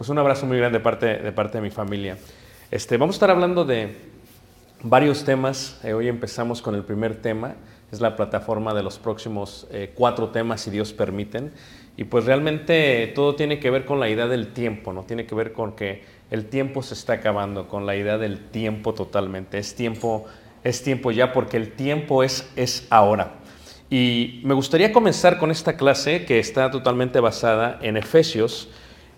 Pues un abrazo muy grande de parte, de parte de mi familia. Este, vamos a estar hablando de varios temas. Eh, hoy empezamos con el primer tema. Es la plataforma de los próximos eh, cuatro temas, si Dios permiten. Y pues realmente todo tiene que ver con la idea del tiempo, ¿no? Tiene que ver con que el tiempo se está acabando, con la idea del tiempo totalmente. Es tiempo, es tiempo ya porque el tiempo es, es ahora. Y me gustaría comenzar con esta clase que está totalmente basada en Efesios,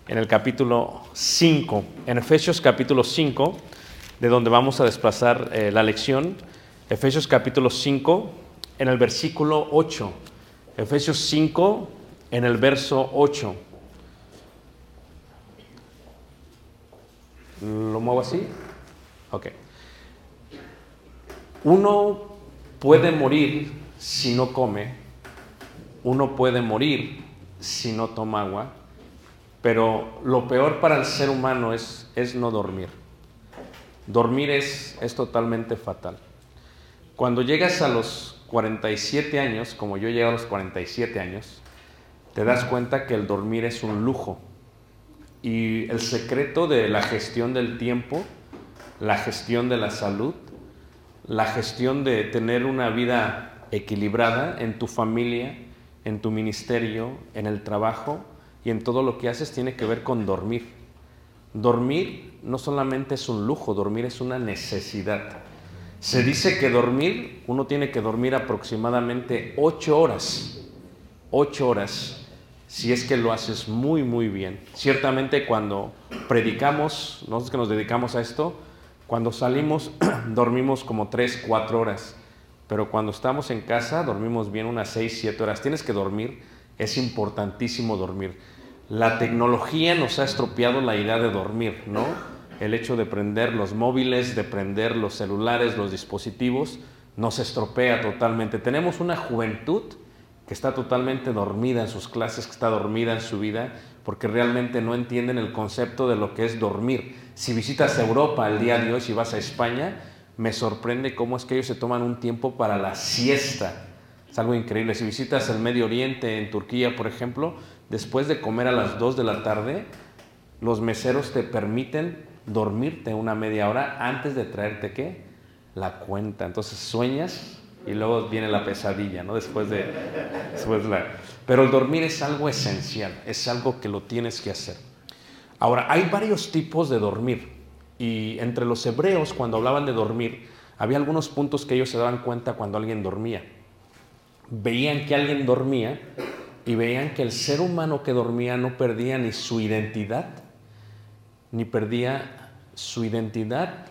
en el capítulo 5. En Efesios capítulo 5, de donde vamos a desplazar eh, la lección. Efesios capítulo 5, en el versículo 8. Efesios 5, en el verso 8. ¿Lo muevo así? Ok. Uno puede morir si no come, uno puede morir si no toma agua, pero lo peor para el ser humano es, es no dormir. Dormir es, es totalmente fatal. Cuando llegas a los 47 años, como yo llego a los 47 años, te das cuenta que el dormir es un lujo. Y el secreto de la gestión del tiempo, la gestión de la salud, la gestión de tener una vida equilibrada en tu familia, en tu ministerio, en el trabajo y en todo lo que haces tiene que ver con dormir. Dormir no solamente es un lujo, dormir es una necesidad. Se dice que dormir, uno tiene que dormir aproximadamente ocho horas, ocho horas, si es que lo haces muy, muy bien. Ciertamente cuando predicamos, nosotros que nos dedicamos a esto, cuando salimos dormimos como tres, cuatro horas, pero cuando estamos en casa dormimos bien unas seis, siete horas. Tienes que dormir, es importantísimo dormir. La tecnología nos ha estropeado la idea de dormir, ¿no? El hecho de prender los móviles, de prender los celulares, los dispositivos, nos estropea totalmente. Tenemos una juventud que está totalmente dormida en sus clases, que está dormida en su vida, porque realmente no entienden el concepto de lo que es dormir. Si visitas Europa el día de hoy, si vas a España, me sorprende cómo es que ellos se toman un tiempo para la siesta. Es algo increíble. Si visitas el Medio Oriente, en Turquía, por ejemplo, después de comer a las 2 de la tarde, los meseros te permiten dormirte una media hora antes de traerte qué? La cuenta. Entonces sueñas y luego viene la pesadilla, ¿no? Después de... Después de la... Pero el dormir es algo esencial, es algo que lo tienes que hacer. Ahora, hay varios tipos de dormir y entre los hebreos cuando hablaban de dormir, había algunos puntos que ellos se daban cuenta cuando alguien dormía. Veían que alguien dormía y veían que el ser humano que dormía no perdía ni su identidad, ni perdía su identidad,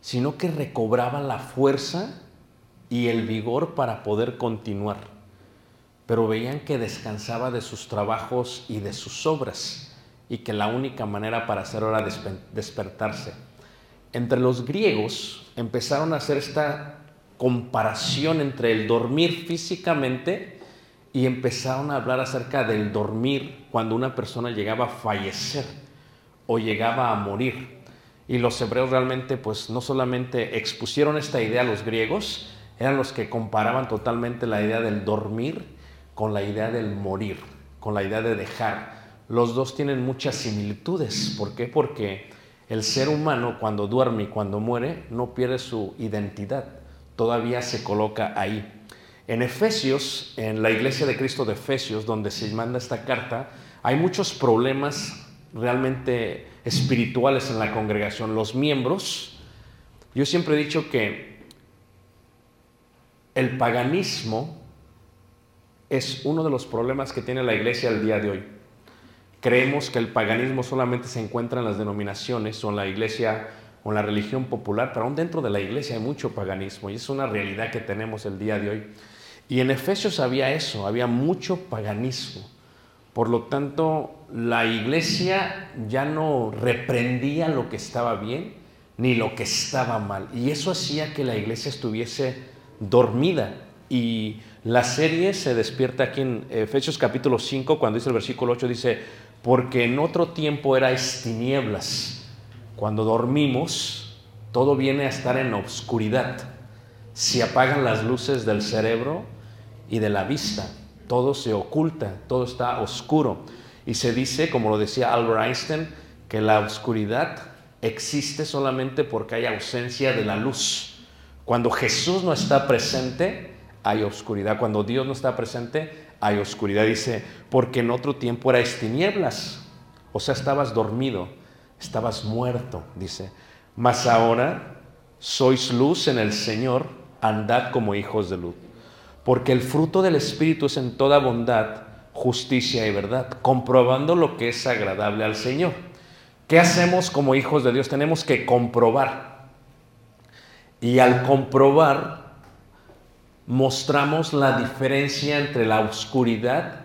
sino que recobraba la fuerza y el vigor para poder continuar. Pero veían que descansaba de sus trabajos y de sus obras y que la única manera para hacerlo era despe- despertarse. Entre los griegos empezaron a hacer esta comparación entre el dormir físicamente y empezaron a hablar acerca del dormir cuando una persona llegaba a fallecer o llegaba a morir. Y los hebreos realmente pues no solamente expusieron esta idea a los griegos, eran los que comparaban totalmente la idea del dormir con la idea del morir, con la idea de dejar. Los dos tienen muchas similitudes. ¿Por qué? Porque el ser humano cuando duerme y cuando muere no pierde su identidad, todavía se coloca ahí. En Efesios, en la iglesia de Cristo de Efesios, donde se manda esta carta, hay muchos problemas realmente espirituales en la congregación. Los miembros, yo siempre he dicho que el paganismo es uno de los problemas que tiene la iglesia el día de hoy. Creemos que el paganismo solamente se encuentra en las denominaciones o en la iglesia o en la religión popular, pero aún dentro de la iglesia hay mucho paganismo y es una realidad que tenemos el día de hoy. Y en Efesios había eso, había mucho paganismo. Por lo tanto, la iglesia ya no reprendía lo que estaba bien ni lo que estaba mal. Y eso hacía que la iglesia estuviese dormida. Y la serie se despierta aquí en Efesios capítulo 5, cuando dice el versículo 8, dice, porque en otro tiempo erais tinieblas. Cuando dormimos, todo viene a estar en obscuridad. Se apagan las luces del cerebro y de la vista. Todo se oculta, todo está oscuro. Y se dice, como lo decía Albert Einstein, que la oscuridad existe solamente porque hay ausencia de la luz. Cuando Jesús no está presente, hay oscuridad. Cuando Dios no está presente, hay oscuridad. Dice, porque en otro tiempo erais tinieblas. O sea, estabas dormido, estabas muerto, dice. Mas ahora sois luz en el Señor, andad como hijos de luz. Porque el fruto del Espíritu es en toda bondad, justicia y verdad, comprobando lo que es agradable al Señor. ¿Qué hacemos como hijos de Dios? Tenemos que comprobar. Y al comprobar, mostramos la diferencia entre la oscuridad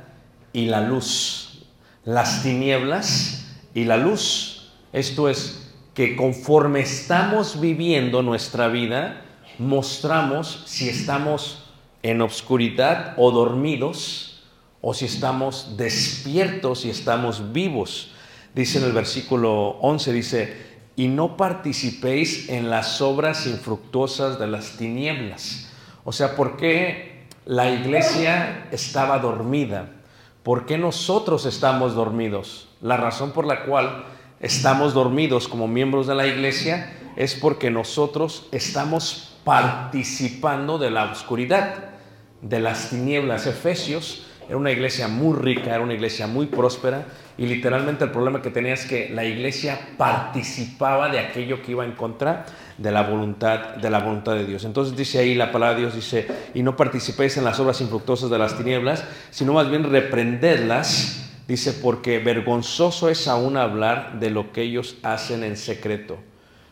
y la luz, las tinieblas y la luz. Esto es que conforme estamos viviendo nuestra vida, mostramos si estamos en obscuridad o dormidos, o si estamos despiertos y estamos vivos. Dice en el versículo 11, dice, y no participéis en las obras infructuosas de las tinieblas. O sea, ¿por qué la iglesia estaba dormida? ¿Por qué nosotros estamos dormidos? La razón por la cual estamos dormidos como miembros de la iglesia es porque nosotros estamos participando de la oscuridad, de las tinieblas. Efesios era una iglesia muy rica, era una iglesia muy próspera y literalmente el problema que tenía es que la iglesia participaba de aquello que iba en contra de la voluntad de la voluntad de Dios. Entonces dice ahí la palabra de Dios dice, "Y no participéis en las obras infructuosas de las tinieblas, sino más bien reprendedlas." Dice, "Porque vergonzoso es aún hablar de lo que ellos hacen en secreto."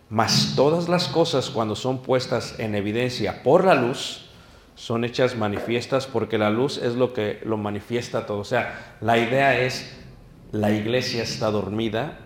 Mas todas las cosas cuando son puestas en evidencia por la luz, son hechas manifiestas porque la luz es lo que lo manifiesta todo. O sea, la idea es, la iglesia está dormida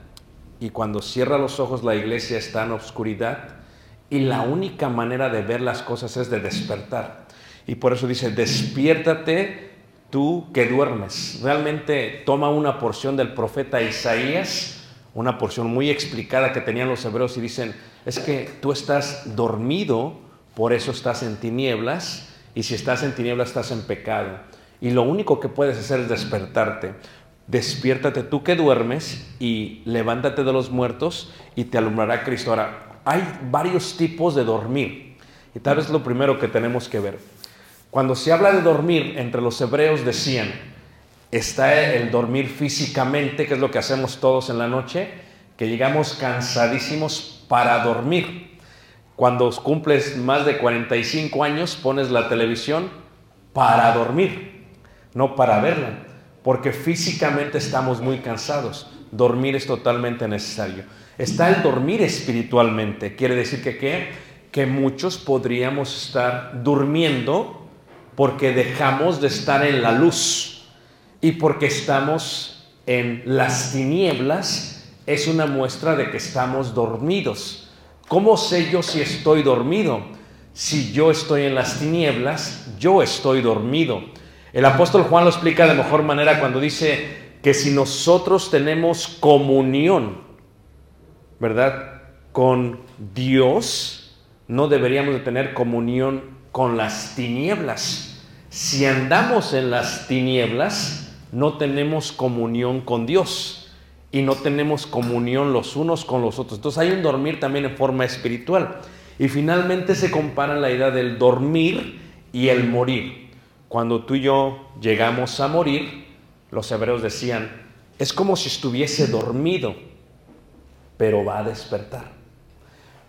y cuando cierra los ojos la iglesia está en obscuridad y la única manera de ver las cosas es de despertar. Y por eso dice, despiértate tú que duermes. Realmente toma una porción del profeta Isaías, una porción muy explicada que tenían los hebreos y dicen, es que tú estás dormido, por eso estás en tinieblas, y si estás en tinieblas estás en pecado. Y lo único que puedes hacer es despertarte. Despiértate tú que duermes y levántate de los muertos y te alumbrará Cristo. Ahora, hay varios tipos de dormir. Y tal vez lo primero que tenemos que ver. Cuando se habla de dormir, entre los hebreos decían, está el dormir físicamente, que es lo que hacemos todos en la noche, que llegamos cansadísimos para dormir. Cuando cumples más de 45 años, pones la televisión para dormir. no para verla, porque físicamente estamos muy cansados. Dormir es totalmente necesario. Está el dormir espiritualmente, quiere decir que ¿qué? que muchos podríamos estar durmiendo porque dejamos de estar en la luz y porque estamos en las tinieblas, es una muestra de que estamos dormidos. ¿Cómo sé yo si estoy dormido? Si yo estoy en las tinieblas, yo estoy dormido. El apóstol Juan lo explica de mejor manera cuando dice que si nosotros tenemos comunión, ¿verdad? Con Dios, no deberíamos de tener comunión con las tinieblas. Si andamos en las tinieblas, no tenemos comunión con Dios y no tenemos comunión los unos con los otros. Entonces hay un dormir también en forma espiritual. Y finalmente se compara la idea del dormir y el morir. Cuando tú y yo llegamos a morir, los hebreos decían, es como si estuviese dormido, pero va a despertar.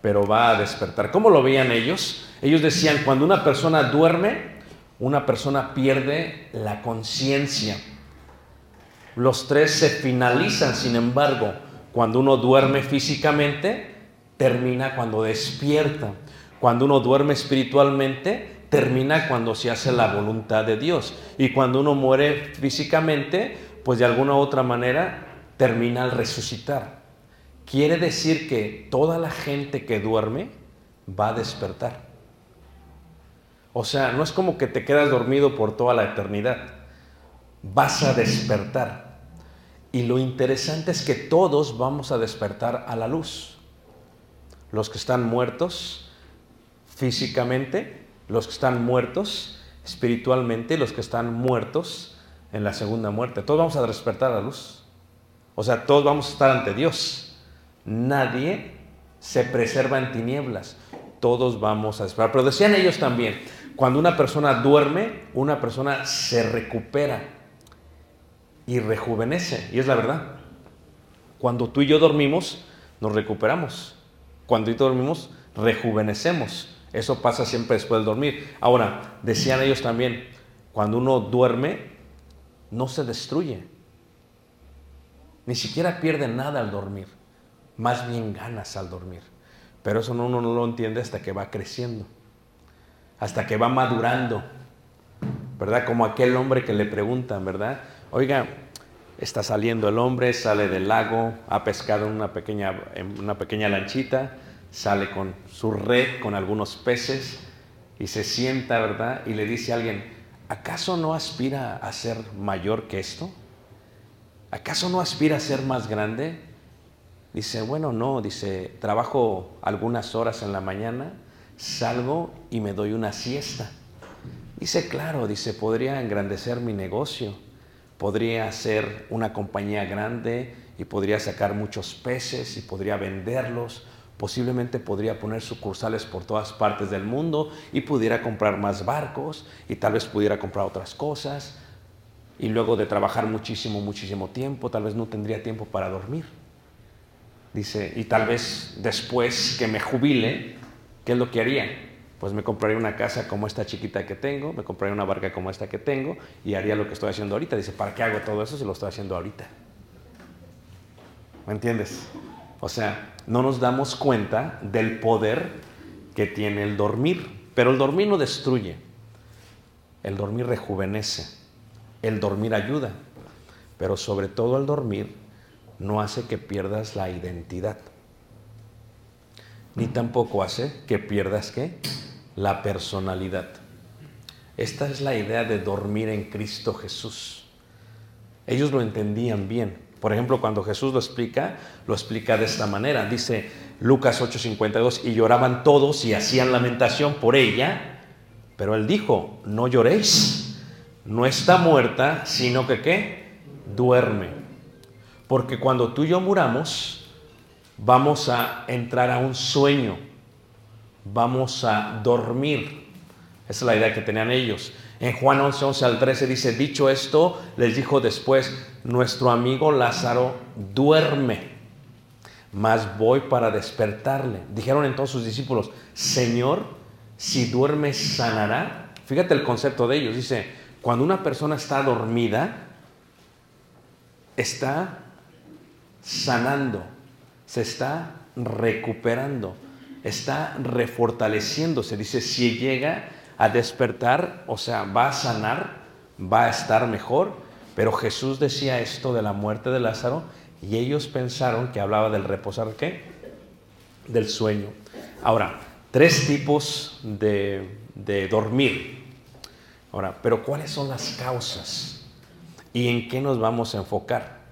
Pero va a despertar. ¿Cómo lo veían ellos? Ellos decían, cuando una persona duerme, una persona pierde la conciencia. Los tres se finalizan, sin embargo, cuando uno duerme físicamente, termina cuando despierta. Cuando uno duerme espiritualmente, termina cuando se hace la voluntad de Dios. Y cuando uno muere físicamente, pues de alguna u otra manera termina al resucitar. Quiere decir que toda la gente que duerme va a despertar. O sea, no es como que te quedas dormido por toda la eternidad. Vas a despertar. Y lo interesante es que todos vamos a despertar a la luz. Los que están muertos físicamente, los que están muertos espiritualmente, los que están muertos en la segunda muerte. Todos vamos a despertar a la luz. O sea, todos vamos a estar ante Dios. Nadie se preserva en tinieblas. Todos vamos a despertar. Pero decían ellos también, cuando una persona duerme, una persona se recupera y rejuvenece. Y es la verdad. Cuando tú y yo dormimos, nos recuperamos. Cuando tú y yo dormimos, rejuvenecemos. Eso pasa siempre después del dormir. Ahora, decían ellos también, cuando uno duerme, no se destruye. Ni siquiera pierde nada al dormir. Más bien ganas al dormir. Pero eso uno no lo entiende hasta que va creciendo. Hasta que va madurando. ¿Verdad? Como aquel hombre que le preguntan, ¿verdad? Oiga, está saliendo el hombre, sale del lago, ha pescado en una pequeña, en una pequeña lanchita, sale con su red, con algunos peces, y se sienta, ¿verdad? Y le dice a alguien, ¿acaso no aspira a ser mayor que esto? ¿Acaso no aspira a ser más grande? Dice, bueno, no, dice, trabajo algunas horas en la mañana, salgo y me doy una siesta. Dice, claro, dice, podría engrandecer mi negocio, podría hacer una compañía grande y podría sacar muchos peces y podría venderlos, posiblemente podría poner sucursales por todas partes del mundo y pudiera comprar más barcos y tal vez pudiera comprar otras cosas. Y luego de trabajar muchísimo, muchísimo tiempo, tal vez no tendría tiempo para dormir. Dice, y tal vez después que me jubile, ¿qué es lo que haría? Pues me compraría una casa como esta chiquita que tengo, me compraría una barca como esta que tengo y haría lo que estoy haciendo ahorita. Dice, ¿para qué hago todo eso si lo estoy haciendo ahorita? ¿Me entiendes? O sea, no nos damos cuenta del poder que tiene el dormir. Pero el dormir no destruye. El dormir rejuvenece. El dormir ayuda. Pero sobre todo el dormir no hace que pierdas la identidad. Ni tampoco hace que pierdas qué? La personalidad. Esta es la idea de dormir en Cristo Jesús. Ellos lo entendían bien. Por ejemplo, cuando Jesús lo explica, lo explica de esta manera. Dice Lucas 8:52, y lloraban todos y hacían lamentación por ella, pero él dijo, no lloréis, no está muerta, sino que qué? Duerme. Porque cuando tú y yo muramos, vamos a entrar a un sueño, vamos a dormir. Esa es la idea que tenían ellos. En Juan 11, 11 al 13 dice, dicho esto, les dijo después, nuestro amigo Lázaro duerme, mas voy para despertarle. Dijeron entonces sus discípulos, Señor, si duerme sanará. Fíjate el concepto de ellos, dice, Cuando una persona está dormida, está sanando, se está recuperando, está refortaleciéndose. Dice, si llega a despertar, o sea, va a sanar, va a estar mejor. Pero Jesús decía esto de la muerte de Lázaro y ellos pensaron que hablaba del reposar, ¿qué? Del sueño. Ahora, tres tipos de, de dormir. Ahora, pero ¿cuáles son las causas? ¿Y en qué nos vamos a enfocar?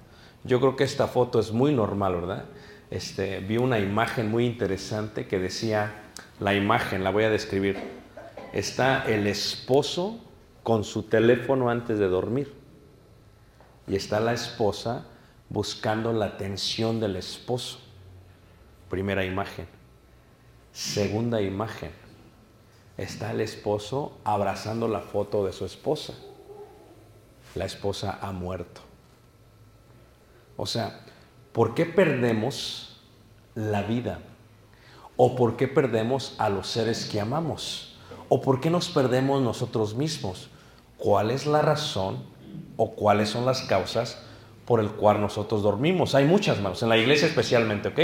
Yo creo que esta foto es muy normal, ¿verdad? Este, vi una imagen muy interesante que decía, la imagen, la voy a describir, está el esposo con su teléfono antes de dormir y está la esposa buscando la atención del esposo. Primera imagen. Segunda imagen. Está el esposo abrazando la foto de su esposa. La esposa ha muerto. O sea, ¿por qué perdemos la vida? ¿O por qué perdemos a los seres que amamos? ¿O por qué nos perdemos nosotros mismos? ¿Cuál es la razón o cuáles son las causas por el cual nosotros dormimos? Hay muchas, hermanos, en la iglesia especialmente, ¿ok?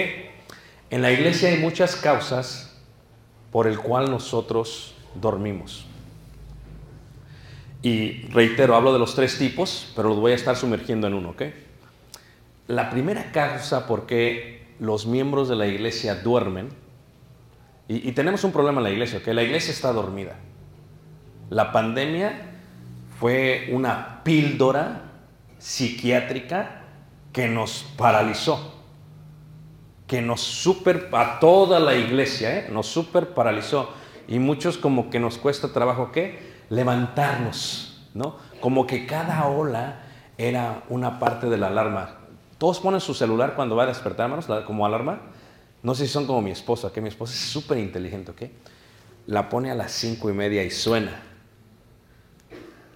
En la iglesia hay muchas causas por el cual nosotros dormimos. Y reitero, hablo de los tres tipos, pero los voy a estar sumergiendo en uno, ¿ok? La primera causa por qué los miembros de la iglesia duermen, y, tenemos un problema en la iglesia, que la iglesia está dormida. La pandemia fue una píldora psiquiátrica que nos paralizó, que nos super, a toda la iglesia, ¿eh? nos super paralizó. Y muchos como que nos cuesta trabajo, ¿qué? Levantarnos, ¿no? Como que cada ola era una parte de la alarma. Todos ponen su celular cuando va a despertar, hermanos, como alarma. No sé si son como mi esposa, que mi esposa es súper inteligente, ¿ok? La pone a las cinco y media y suena.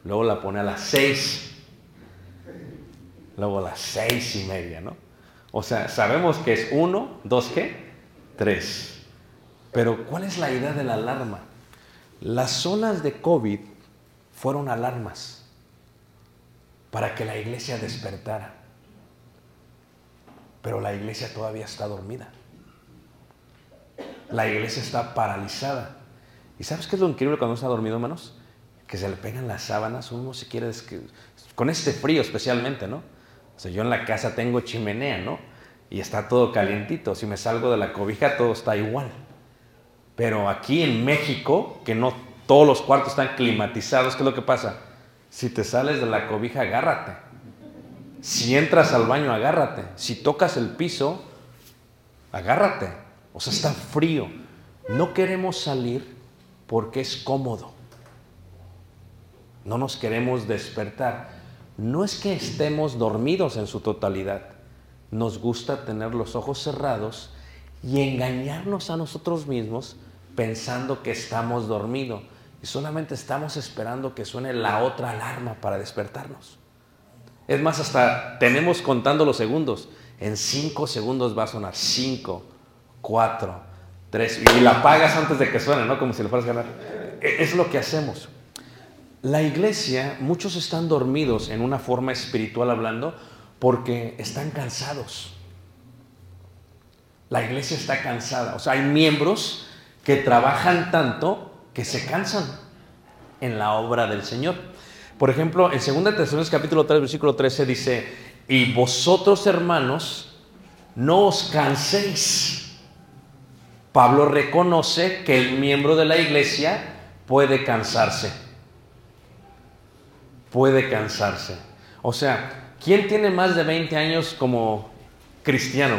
Luego la pone a las seis. Luego a las seis y media, ¿no? O sea, sabemos que es uno, dos, ¿qué? Tres. Pero ¿cuál es la idea de la alarma? Las olas de COVID fueron alarmas para que la iglesia despertara. Pero la iglesia todavía está dormida. La iglesia está paralizada. ¿Y sabes qué es lo increíble cuando está dormido, hermanos? Que se le pegan las sábanas, uno se quiere... Con este frío especialmente, ¿no? O sea, yo en la casa tengo chimenea, ¿no? Y está todo calientito. Si me salgo de la cobija, todo está igual. Pero aquí en México, que no todos los cuartos están climatizados, ¿qué es lo que pasa? Si te sales de la cobija, agárrate. Si entras al baño, agárrate. Si tocas el piso, agárrate. O sea, está frío. No queremos salir porque es cómodo. No nos queremos despertar. No es que estemos dormidos en su totalidad. Nos gusta tener los ojos cerrados y engañarnos a nosotros mismos pensando que estamos dormidos y solamente estamos esperando que suene la otra alarma para despertarnos. Es más, hasta tenemos contando los segundos. En cinco segundos va a sonar cinco, cuatro, tres, y la apagas antes de que suene, ¿no? Como si le fueras a ganar. Es lo que hacemos. La iglesia, muchos están dormidos en una forma espiritual hablando porque están cansados. La iglesia está cansada. O sea, hay miembros que trabajan tanto que se cansan en la obra del Señor. Por ejemplo, en 2 Tesalonicenses capítulo 3, versículo 13 dice, y vosotros hermanos, no os canséis. Pablo reconoce que el miembro de la iglesia puede cansarse. Puede cansarse. O sea, ¿quién tiene más de 20 años como cristiano?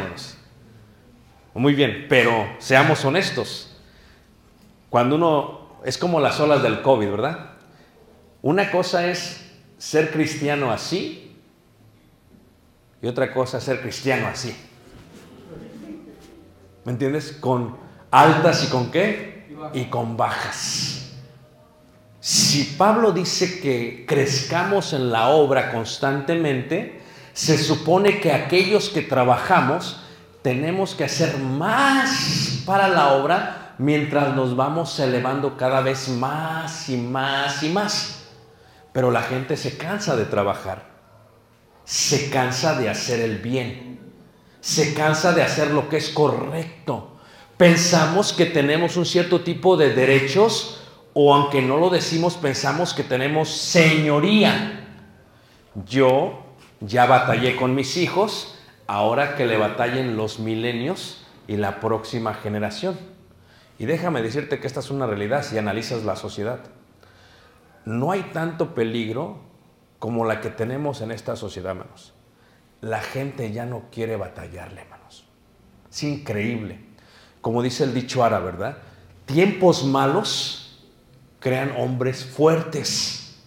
Muy bien, pero seamos honestos. Cuando uno es como las olas del COVID, ¿verdad? Una cosa es ser cristiano así y otra cosa es ser cristiano así. ¿Me entiendes? Con altas y con qué? Y con bajas. Si Pablo dice que crezcamos en la obra constantemente, se supone que aquellos que trabajamos tenemos que hacer más para la obra mientras nos vamos elevando cada vez más y más y más. Pero la gente se cansa de trabajar, se cansa de hacer el bien, se cansa de hacer lo que es correcto. Pensamos que tenemos un cierto tipo de derechos o aunque no lo decimos, pensamos que tenemos señoría. Yo ya batallé con mis hijos, ahora que le batallen los milenios y la próxima generación. Y déjame decirte que esta es una realidad si analizas la sociedad. No hay tanto peligro como la que tenemos en esta sociedad, hermanos. La gente ya no quiere batallarle, hermanos. Es increíble. Como dice el dicho árabe, ¿verdad? Tiempos malos crean hombres fuertes.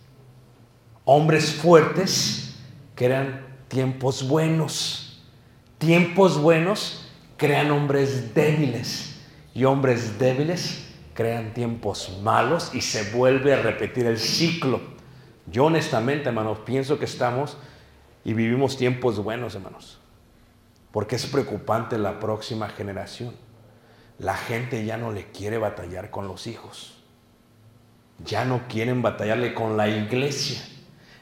Hombres fuertes crean tiempos buenos. Tiempos buenos crean hombres débiles. Y hombres débiles crean tiempos malos y se vuelve a repetir el ciclo. Yo honestamente, hermanos, pienso que estamos y vivimos tiempos buenos, hermanos. Porque es preocupante la próxima generación. La gente ya no le quiere batallar con los hijos. Ya no quieren batallarle con la iglesia.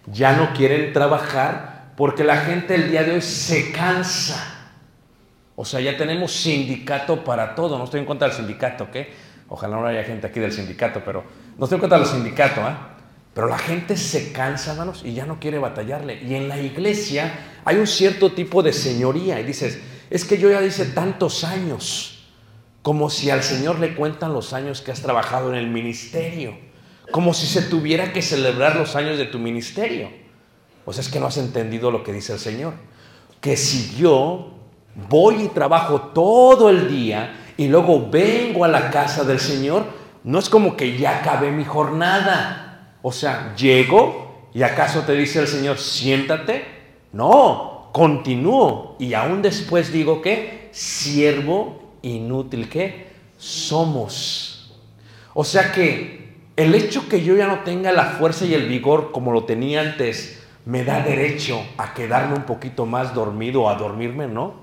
Ya no quieren trabajar porque la gente el día de hoy se cansa. O sea, ya tenemos sindicato para todo. No estoy en contra del sindicato, ¿ok? Ojalá no haya gente aquí del sindicato, pero no estoy contra del sindicato, ¿eh? Pero la gente se cansa, hermanos, y ya no quiere batallarle. Y en la iglesia hay un cierto tipo de señoría. Y dices, es que yo ya hice tantos años, como si al Señor le cuentan los años que has trabajado en el ministerio, como si se tuviera que celebrar los años de tu ministerio. Pues es que no has entendido lo que dice el Señor. Que si yo voy y trabajo todo el día y luego vengo a la casa del Señor, no es como que ya acabé mi jornada. O sea, llego y acaso te dice el Señor, siéntate. No, continúo. Y aún después digo que siervo inútil que somos. O sea que el hecho que yo ya no tenga la fuerza y el vigor como lo tenía antes, me da derecho a quedarme un poquito más dormido o a dormirme, ¿no?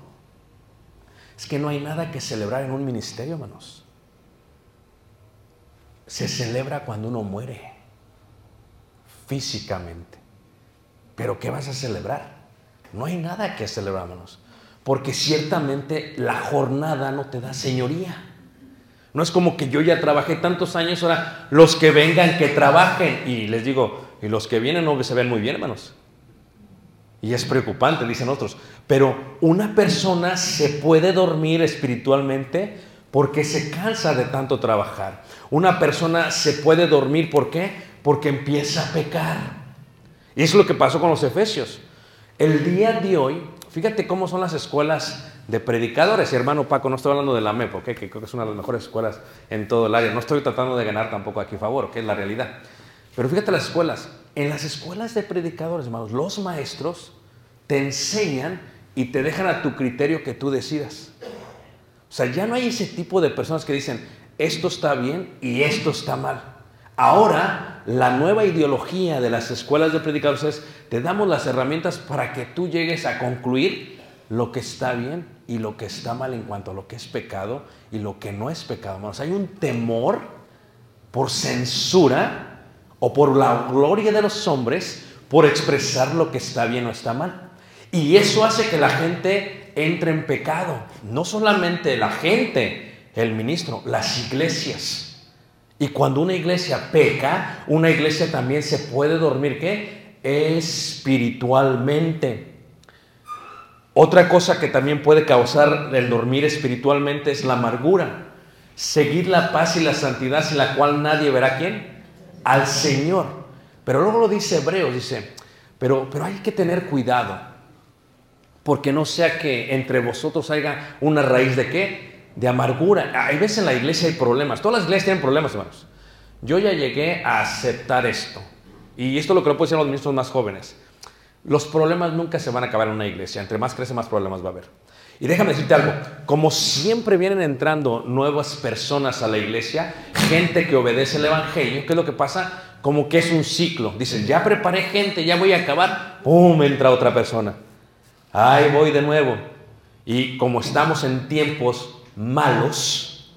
Es que no hay nada que celebrar en un ministerio, hermanos. Se celebra cuando uno muere, físicamente. Pero ¿qué vas a celebrar? No hay nada que celebrar, hermanos. Porque ciertamente la jornada no te da señoría. No es como que yo ya trabajé tantos años, ahora los que vengan que trabajen. Y les digo, y los que vienen no se ven muy bien, hermanos. Y es preocupante, dicen otros. Pero una persona se puede dormir espiritualmente porque se cansa de tanto trabajar. Una persona se puede dormir, ¿por qué? Porque empieza a pecar. Y es lo que pasó con los efesios. El día de hoy, fíjate cómo son las escuelas de predicadores. Y hermano Paco, no estoy hablando de la MEP, que creo que es una de las mejores escuelas en todo el área. No estoy tratando de ganar tampoco aquí favor, que es la realidad. Pero fíjate las escuelas. En las escuelas de predicadores, hermanos, los maestros te enseñan y te dejan a tu criterio que tú decidas. O sea, ya no hay ese tipo de personas que dicen, esto está bien y esto está mal. Ahora, la nueva ideología de las escuelas de predicadores es, te damos las herramientas para que tú llegues a concluir lo que está bien y lo que está mal en cuanto a lo que es pecado y lo que no es pecado. Hermanos, hay un temor por censura o por la gloria de los hombres por expresar lo que está bien o está mal. Y eso hace que la gente entre en pecado. No solamente la gente, el ministro, las iglesias. Y cuando una iglesia peca, una iglesia también se puede dormir, ¿qué? Espiritualmente. Otra cosa que también puede causar el dormir espiritualmente es la amargura. Seguir la paz y la santidad sin la cual nadie verá quién? Al Señor. Pero luego lo dice Hebreos, dice, pero, pero hay que tener cuidado porque no sea que entre vosotros haya una raíz de qué? De amargura. Hay veces en la iglesia hay problemas. Todas las iglesias tienen problemas, hermanos. Yo ya llegué a aceptar esto. Y esto es lo que lo pueden decir los ministros más jóvenes. Los problemas nunca se van a acabar en una iglesia. Entre más crece, más problemas va a haber. Y déjame decirte algo. Como siempre vienen entrando nuevas personas a la iglesia, gente que obedece el evangelio, ¿qué es lo que pasa? Como que es un ciclo. Dicen, ya preparé gente, ya voy a acabar. ¡Pum! Entra otra persona. Ahí voy de nuevo. Y como estamos en tiempos malos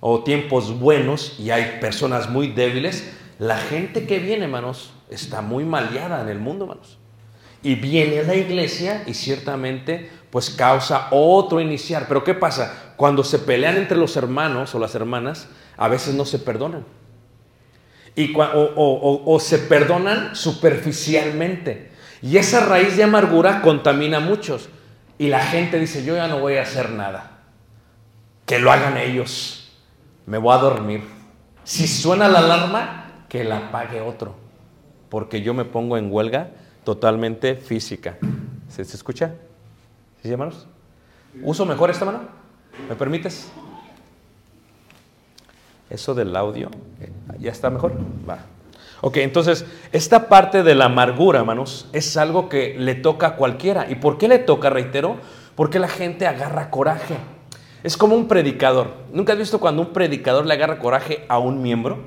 o tiempos buenos y hay personas muy débiles, La gente que viene, hermanos, está muy maleada en el mundo, hermanos. Y viene a la iglesia y ciertamente pues causa otro iniciar. Pero ¿qué pasa? Cuando se pelean entre los hermanos o las hermanas, a veces no se perdonan. Y o, o- o- se perdonan superficialmente. Y esa raíz de amargura contamina a muchos. Y la gente dice, yo ya no voy a hacer nada. Que lo hagan ellos. Me voy a dormir. Si suena la alarma, que la apague otro. Porque yo me pongo en huelga totalmente física. ¿Se, se escucha? ¿Sí? ¿Uso mejor esta mano? ¿Me permites? Eso del audio, eh, ¿ya está mejor? Va. Ok, entonces, esta parte de la amargura, hermanos, es algo que le toca a cualquiera. ¿Y por qué le toca, reitero? Porque la gente agarra coraje. Es como un predicador. ¿Nunca has visto cuando un predicador le agarra coraje a un miembro?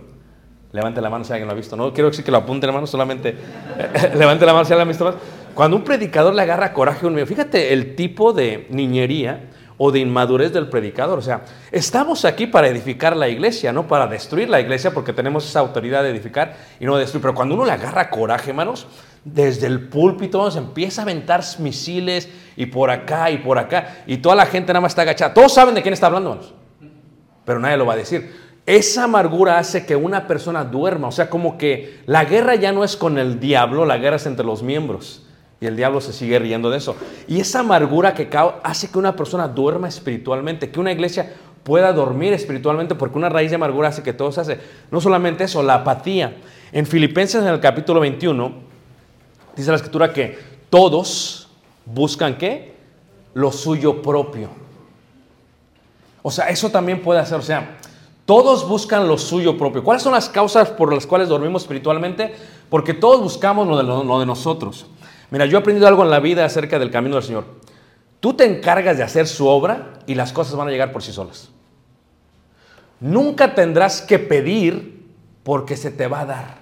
Levante la mano si alguien lo ha visto. No quiero decir que lo apunte la mano, solamente levante la mano si alguien lo ha visto. Cuando un predicador le agarra coraje a un miembro, fíjate el tipo de niñería o de inmadurez del predicador. O sea, estamos aquí para edificar la iglesia, no para destruir la iglesia, porque tenemos esa autoridad de edificar y no de destruir. Pero cuando uno le agarra coraje, hermanos, desde el púlpito se empieza a aventar misiles y por acá y por acá, y toda la gente nada más está agachada. Todos saben de quién está hablando, hermanos, pero nadie lo va a decir. Esa amargura hace que una persona duerma, o sea, como que la guerra ya no es con el diablo, la guerra es entre los miembros. Y el diablo se sigue riendo de eso. Y esa amargura que hace que una persona duerma espiritualmente, que una iglesia pueda dormir espiritualmente, porque una raíz de amargura hace que todo se hace. No solamente eso, la apatía. En Filipenses en el capítulo 21, dice la escritura que todos buscan qué? Lo suyo propio. O sea, eso también puede hacer, o sea, todos buscan lo suyo propio. ¿Cuáles son las causas por las cuales dormimos espiritualmente? Porque todos buscamos lo de, lo de nosotros. Mira, yo he aprendido algo en la vida acerca del camino del Señor. Tú te encargas de hacer su obra y las cosas van a llegar por sí solas. Nunca tendrás que pedir porque se te va a dar.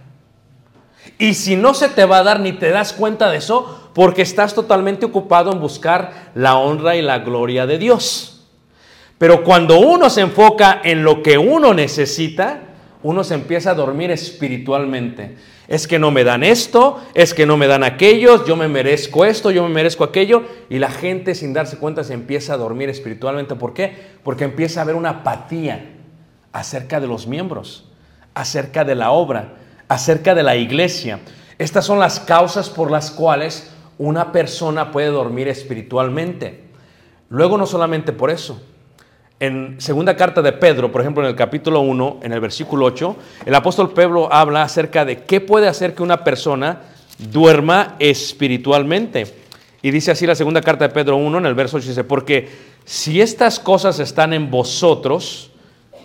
Y si no se te va a dar ni te das cuenta de eso, porque estás totalmente ocupado en buscar la honra y la gloria de Dios. Pero cuando uno se enfoca en lo que uno necesita, uno se empieza a dormir espiritualmente. Es que no me dan esto, es que no me dan aquello, yo me merezco esto, yo me merezco aquello. Y la gente sin darse cuenta se empieza a dormir espiritualmente. ¿Por qué? Porque empieza a haber una apatía acerca de los miembros, acerca de la obra, acerca de la iglesia. Estas son las causas por las cuales una persona puede dormir espiritualmente. Luego no solamente por eso. En segunda carta de Pedro, por ejemplo, en el capítulo 1, en el versículo 8, el apóstol Pedro habla acerca de qué puede hacer que una persona duerma espiritualmente. Y dice así la segunda carta de Pedro 1, en el verso 8, dice, porque si estas cosas están en vosotros,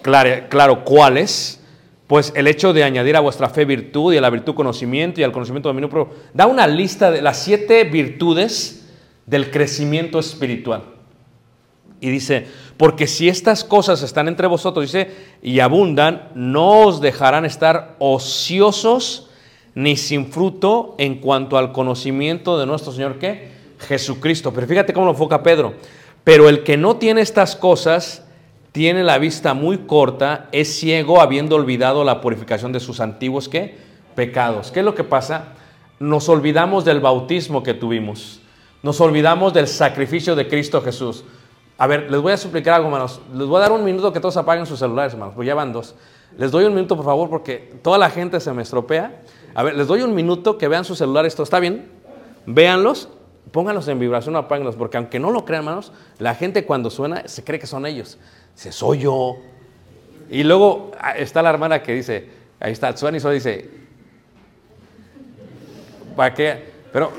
claro, claro ¿cuáles? Pues el hecho de añadir a vuestra fe virtud y a la virtud conocimiento y al conocimiento dominio propio, da una lista de las siete virtudes del crecimiento espiritual. Y dice, porque si estas cosas están entre vosotros, dice, y abundan, no os dejarán estar ociosos ni sin fruto en cuanto al conocimiento de nuestro Señor, ¿qué? Jesucristo. Pero fíjate cómo lo enfoca Pedro. Pero el que no tiene estas cosas, tiene la vista muy corta, es ciego, habiendo olvidado la purificación de sus antiguos, ¿qué? Pecados. ¿Qué es lo que pasa? Nos olvidamos del bautismo que tuvimos. Nos olvidamos del sacrificio de Cristo Jesús. A ver, les voy a suplicar algo, hermanos. Les voy a dar un minuto que todos apaguen sus celulares, hermanos, porque ya van dos. Les doy un minuto, por favor, porque toda la gente se me estropea. A ver, les doy un minuto que vean sus celulares. ¿Todo está bien? Véanlos, pónganlos en vibración o apáguenlos, porque aunque no lo crean, hermanos, la gente cuando suena se cree que son ellos. Dice, soy yo. Y luego ah, está la hermana que dice, ahí está, suena y solo dice, ¿para qué? Pero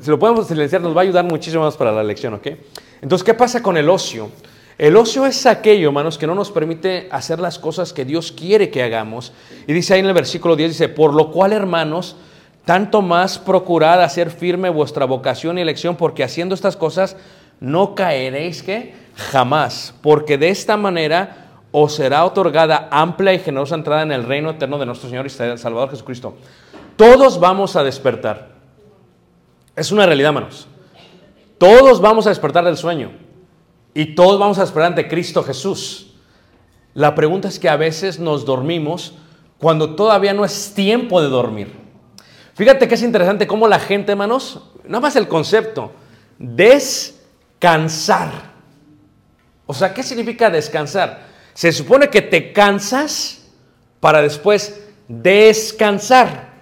si lo podemos silenciar nos va a ayudar muchísimo más para la lección, ¿ok? Entonces, ¿qué pasa con el ocio? El ocio es aquello, hermanos, que no nos permite hacer las cosas que Dios quiere que hagamos. Y dice ahí en el versículo 10, dice, por lo cual, hermanos, tanto más procurad hacer firme vuestra vocación y elección, porque haciendo estas cosas no caeréis que jamás, porque de esta manera os será otorgada amplia y generosa entrada en el reino eterno de nuestro Señor y Salvador Jesucristo. Todos vamos a despertar. Es una realidad, hermanos. Todos vamos a despertar del sueño y todos vamos a despertar ante Cristo Jesús. La pregunta es que a veces nos dormimos cuando todavía no es tiempo de dormir. Fíjate que es interesante cómo la gente, hermanos, nada más el concepto, descansar. O sea, ¿qué significa descansar? Se supone que te cansas para después descansar.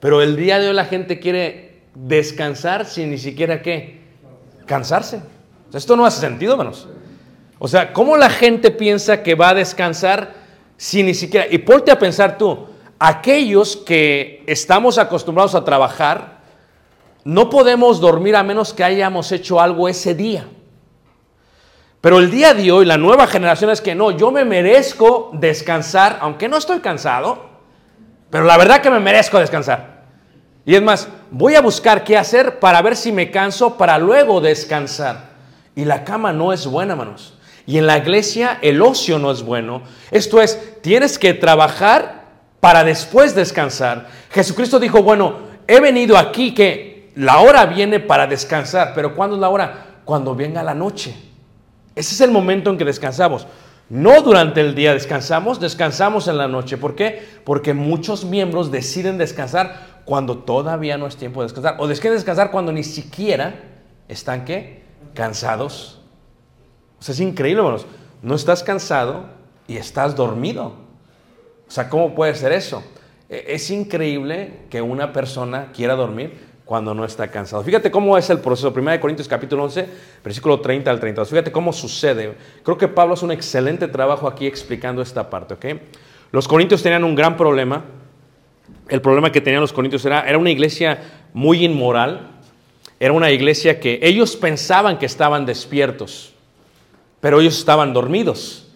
Pero el día de hoy la gente quiere descansar sin ni siquiera qué? Cansarse. Esto no hace sentido, hermanos. O sea, ¿cómo la gente piensa que va a descansar sin ni siquiera... Y ponte a pensar tú, aquellos que estamos acostumbrados a trabajar, no podemos dormir a menos que hayamos hecho algo ese día. Pero el día de hoy, la nueva generación es que no, yo me merezco descansar, aunque no estoy cansado, pero la verdad que me merezco descansar. Y es más, voy a buscar qué hacer para ver si me canso para luego descansar. Y la cama no es buena, manos. Y en la iglesia el ocio no es bueno. Esto es, tienes que trabajar para después descansar. Jesucristo dijo, bueno, he venido aquí que la hora viene para descansar, pero ¿cuándo es la hora? Cuando venga la noche. Ese es el momento en que descansamos. No durante el día descansamos, descansamos en la noche. ¿Por qué? Porque muchos miembros deciden descansar cuando todavía no es tiempo de descansar. O deciden descansar cuando ni siquiera están ¿qué? cansados. O sea, es increíble, hermanos. No estás cansado y estás dormido. O sea, ¿cómo puede ser eso? E, Es increíble que una persona quiera dormir cuando no está cansado. Fíjate cómo es el proceso. 1 Corintios capítulo 11, versículo 30 al 32. Fíjate cómo sucede. Creo que Pablo hace un excelente trabajo aquí explicando esta parte, ¿ok? Los corintios tenían un gran problema. El problema que tenían los corintios era, era una iglesia muy inmoral. Era una iglesia que ellos pensaban que estaban despiertos, pero ellos estaban dormidos.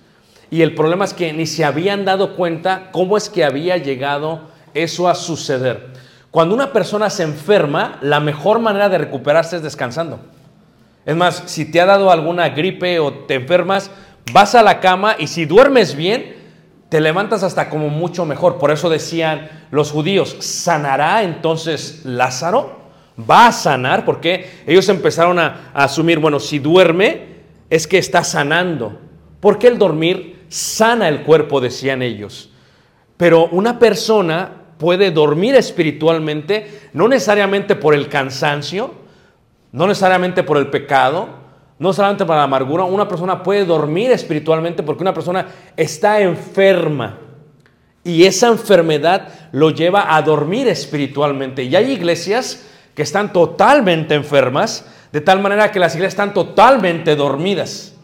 Y el problema es que ni se habían dado cuenta cómo es que había llegado eso a suceder. Cuando una persona se enferma, la mejor manera de recuperarse es descansando. Es más, si te ha dado alguna gripe o te enfermas, vas a la cama y si duermes bien, te levantas hasta como mucho mejor. Por eso decían los judíos, ¿sanará entonces Lázaro? ¿Va a sanar? Porque ellos empezaron a, a asumir, bueno, si duerme es que está sanando. Porque el dormir sana el cuerpo, decían ellos. Pero una persona puede dormir espiritualmente, no necesariamente por el cansancio, no necesariamente por el pecado, no solamente por la amargura. Una persona puede dormir espiritualmente porque una persona está enferma. Y esa enfermedad lo lleva a dormir espiritualmente. Y hay iglesias que están totalmente enfermas, de tal manera que las iglesias están totalmente dormidas.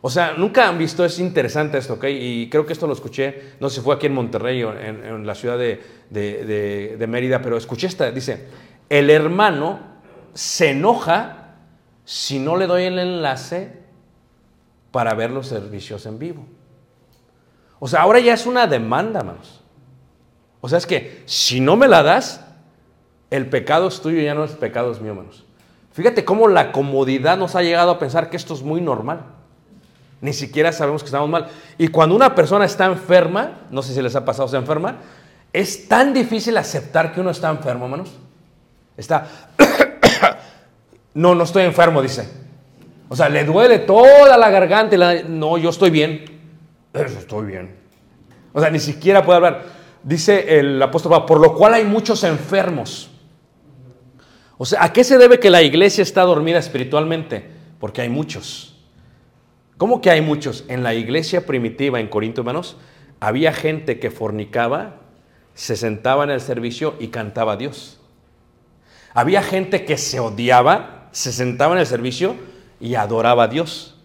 O sea, nunca han visto, es interesante esto, ¿ok? Y creo que esto lo escuché, no sé si fue aquí en Monterrey o en, la ciudad de Mérida, pero escuché esta, dice, el hermano se enoja si no le doy el enlace para ver los servicios en vivo. O sea, ahora ya es una demanda, hermanos. O sea, es que si no me la das, el pecado es tuyo, ya no es pecado es mío, hermanos. Fíjate cómo la comodidad nos ha llegado a pensar que esto es muy normal. Ni siquiera sabemos que estamos mal. Y cuando una persona está enferma, no sé si les ha pasado, se enferma, es tan difícil aceptar que uno está enfermo, hermanos. Está, no, no estoy enfermo, dice. O sea, le duele toda la garganta y la... No, yo estoy bien. Eso estoy bien. O sea, ni siquiera puede hablar. Dice el apóstol Pablo, por lo cual hay muchos enfermos. O sea, ¿a qué se debe que la iglesia está dormida espiritualmente? Porque hay muchos. ¿Cómo que hay muchos? En la iglesia primitiva en Corinto, hermanos, había gente que fornicaba, se sentaba en el servicio y cantaba a Dios. Había gente que se odiaba, se sentaba en el servicio y adoraba a Dios.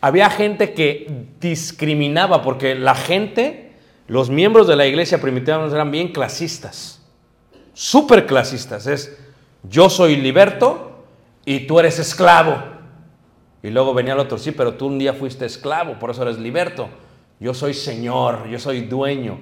Había gente que discriminaba porque la gente, los miembros de la iglesia primitiva eran bien clasistas, súper clasistas. Es, yo soy liberto y tú eres esclavo. Y luego venía el otro, sí, pero tú un día fuiste esclavo, por eso eres liberto. Yo soy señor, yo soy dueño.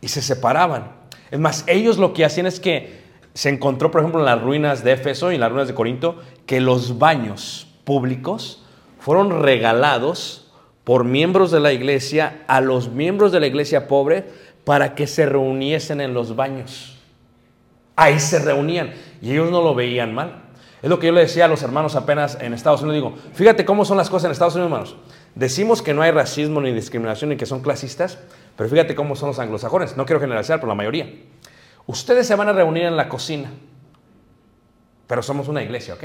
Y se separaban. Es más, ellos lo que hacían es que se encontró, por ejemplo, en las ruinas de Éfeso y en las ruinas de Corinto, que los baños públicos fueron regalados por miembros de la iglesia a los miembros de la iglesia pobre para que se reuniesen en los baños. Ahí se reunían y ellos no lo veían mal. Es lo que yo le decía a los hermanos apenas en Estados Unidos. Digo, fíjate cómo son las cosas en Estados Unidos, hermanos. Decimos que no hay racismo ni discriminación ni que son clasistas, pero fíjate cómo son los anglosajones. No quiero generalizar, pero la mayoría. Ustedes se van a reunir en la cocina, pero somos una iglesia, ¿ok?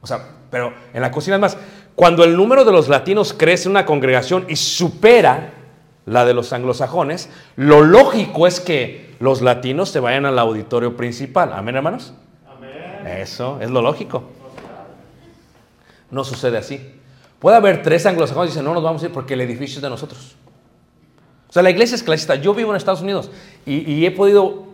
O sea, pero en la cocina es más, cuando el número de los latinos crece en una congregación y supera la de los anglosajones, lo lógico es que los latinos se vayan al auditorio principal. ¿Amén, hermanos? Eso es lo lógico. No sucede así. Puede haber tres anglosajones y dicen, no nos vamos a ir porque el edificio es de nosotros. O sea, la iglesia es clasista. Yo vivo en Estados Unidos y, he podido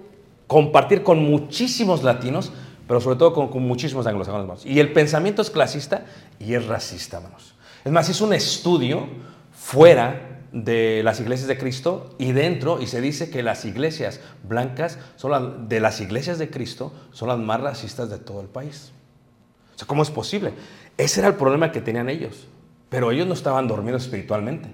compartir con muchísimos latinos, pero sobre todo con, con muchísimos anglosajones. hermanos. Y el pensamiento es clasista y es racista, hermanos. Es más, es un estudio fuera de las iglesias de Cristo y dentro, y se dice que las iglesias blancas son las, de las iglesias de Cristo son las más racistas de todo el país. O sea, ¿cómo es posible? Ese era el problema que tenían ellos. Pero ellos no estaban dormidos espiritualmente.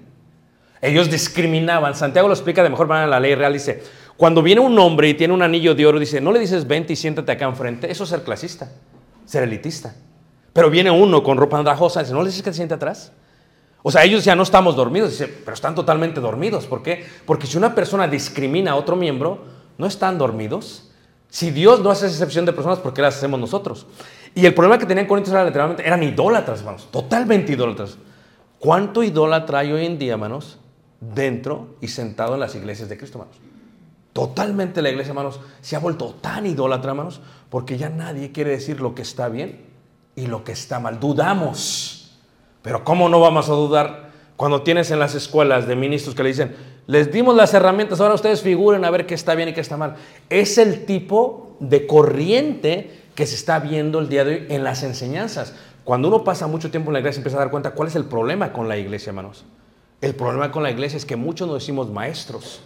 Ellos discriminaban. Santiago lo explica de mejor manera en la ley real. Dice, cuando viene un hombre y tiene un anillo de oro, dice, no le dices vente y siéntate acá enfrente. Eso es ser clasista, ser elitista. Pero viene uno con ropa andrajosa dice, no le dices que se siente atrás. O sea, ellos ya no estamos dormidos, dice, pero están totalmente dormidos. ¿Por qué? Porque si una persona discrimina a otro miembro, no están dormidos. Si Dios no hace excepción de personas, ¿por qué las hacemos nosotros? Y el problema que tenían Corintios era literalmente, eran idólatras, hermanos, totalmente idólatras. ¿Cuánto idólatra hay hoy en día, hermanos, dentro y sentado en las iglesias de Cristo, hermanos? Totalmente la iglesia, hermanos, se ha vuelto tan idólatra, hermanos, porque ya nadie quiere decir lo que está bien y lo que está mal. Dudamos. Pero ¿cómo no vamos a dudar cuando tienes en las escuelas de ministros que le dicen, les dimos las herramientas, ahora ustedes figuren a ver qué está bien y qué está mal? Es el tipo de corriente que se está viendo el día de hoy en las enseñanzas. Cuando uno pasa mucho tiempo en la iglesia, empieza a dar cuenta cuál es el problema con la iglesia, hermanos. El problema con la iglesia es que muchos nos decimos maestros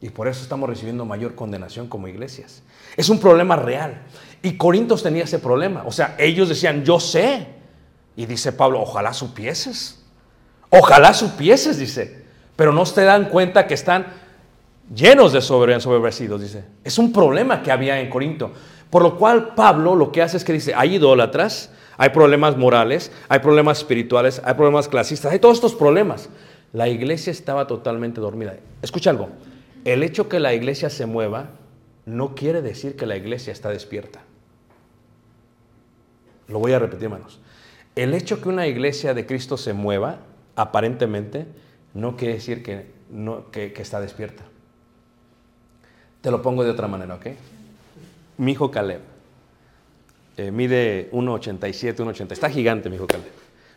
y por eso estamos recibiendo mayor condenación como iglesias. Es un problema real. Y Corintios tenía ese problema. O sea, ellos decían, yo sé. Y dice Pablo, ojalá supieses. Ojalá supieses, dice. Pero no se dan cuenta que están llenos de sobre, ensoberbecidos, dice. Es un problema que había en Corinto. Por lo cual Pablo lo que hace es que dice, hay idólatras, hay problemas morales, hay problemas espirituales, hay problemas clasistas, hay todos estos problemas. La iglesia estaba totalmente dormida. Escucha algo, el hecho que la iglesia se mueva no quiere decir que la iglesia está despierta. Lo voy a repetir, hermanos. El hecho que una iglesia de Cristo se mueva, aparentemente, no quiere decir que, no, que, está despierta. Te lo pongo de otra manera, ¿ok? Mi hijo Caleb eh, mide 1,87, 1,80. Está gigante mi hijo Caleb.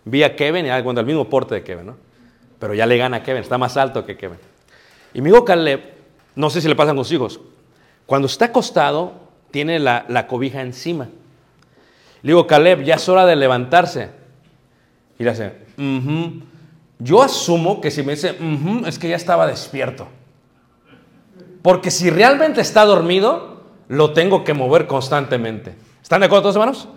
Vi a Kevin, y cuando el mismo porte de Kevin, ¿no? Pero ya le gana a Kevin, está más alto que Kevin. Y mi hijo Caleb, no sé si le pasan sus hijos, cuando está acostado, tiene la, la cobija encima. Le digo, Caleb, ya es hora de levantarse. Y le hace, "Ujú". Yo asumo que si me dice, "Ujú", es que ya estaba despierto. Porque si realmente está dormido, lo tengo que mover constantemente. ¿Están de acuerdo todos, hermanos?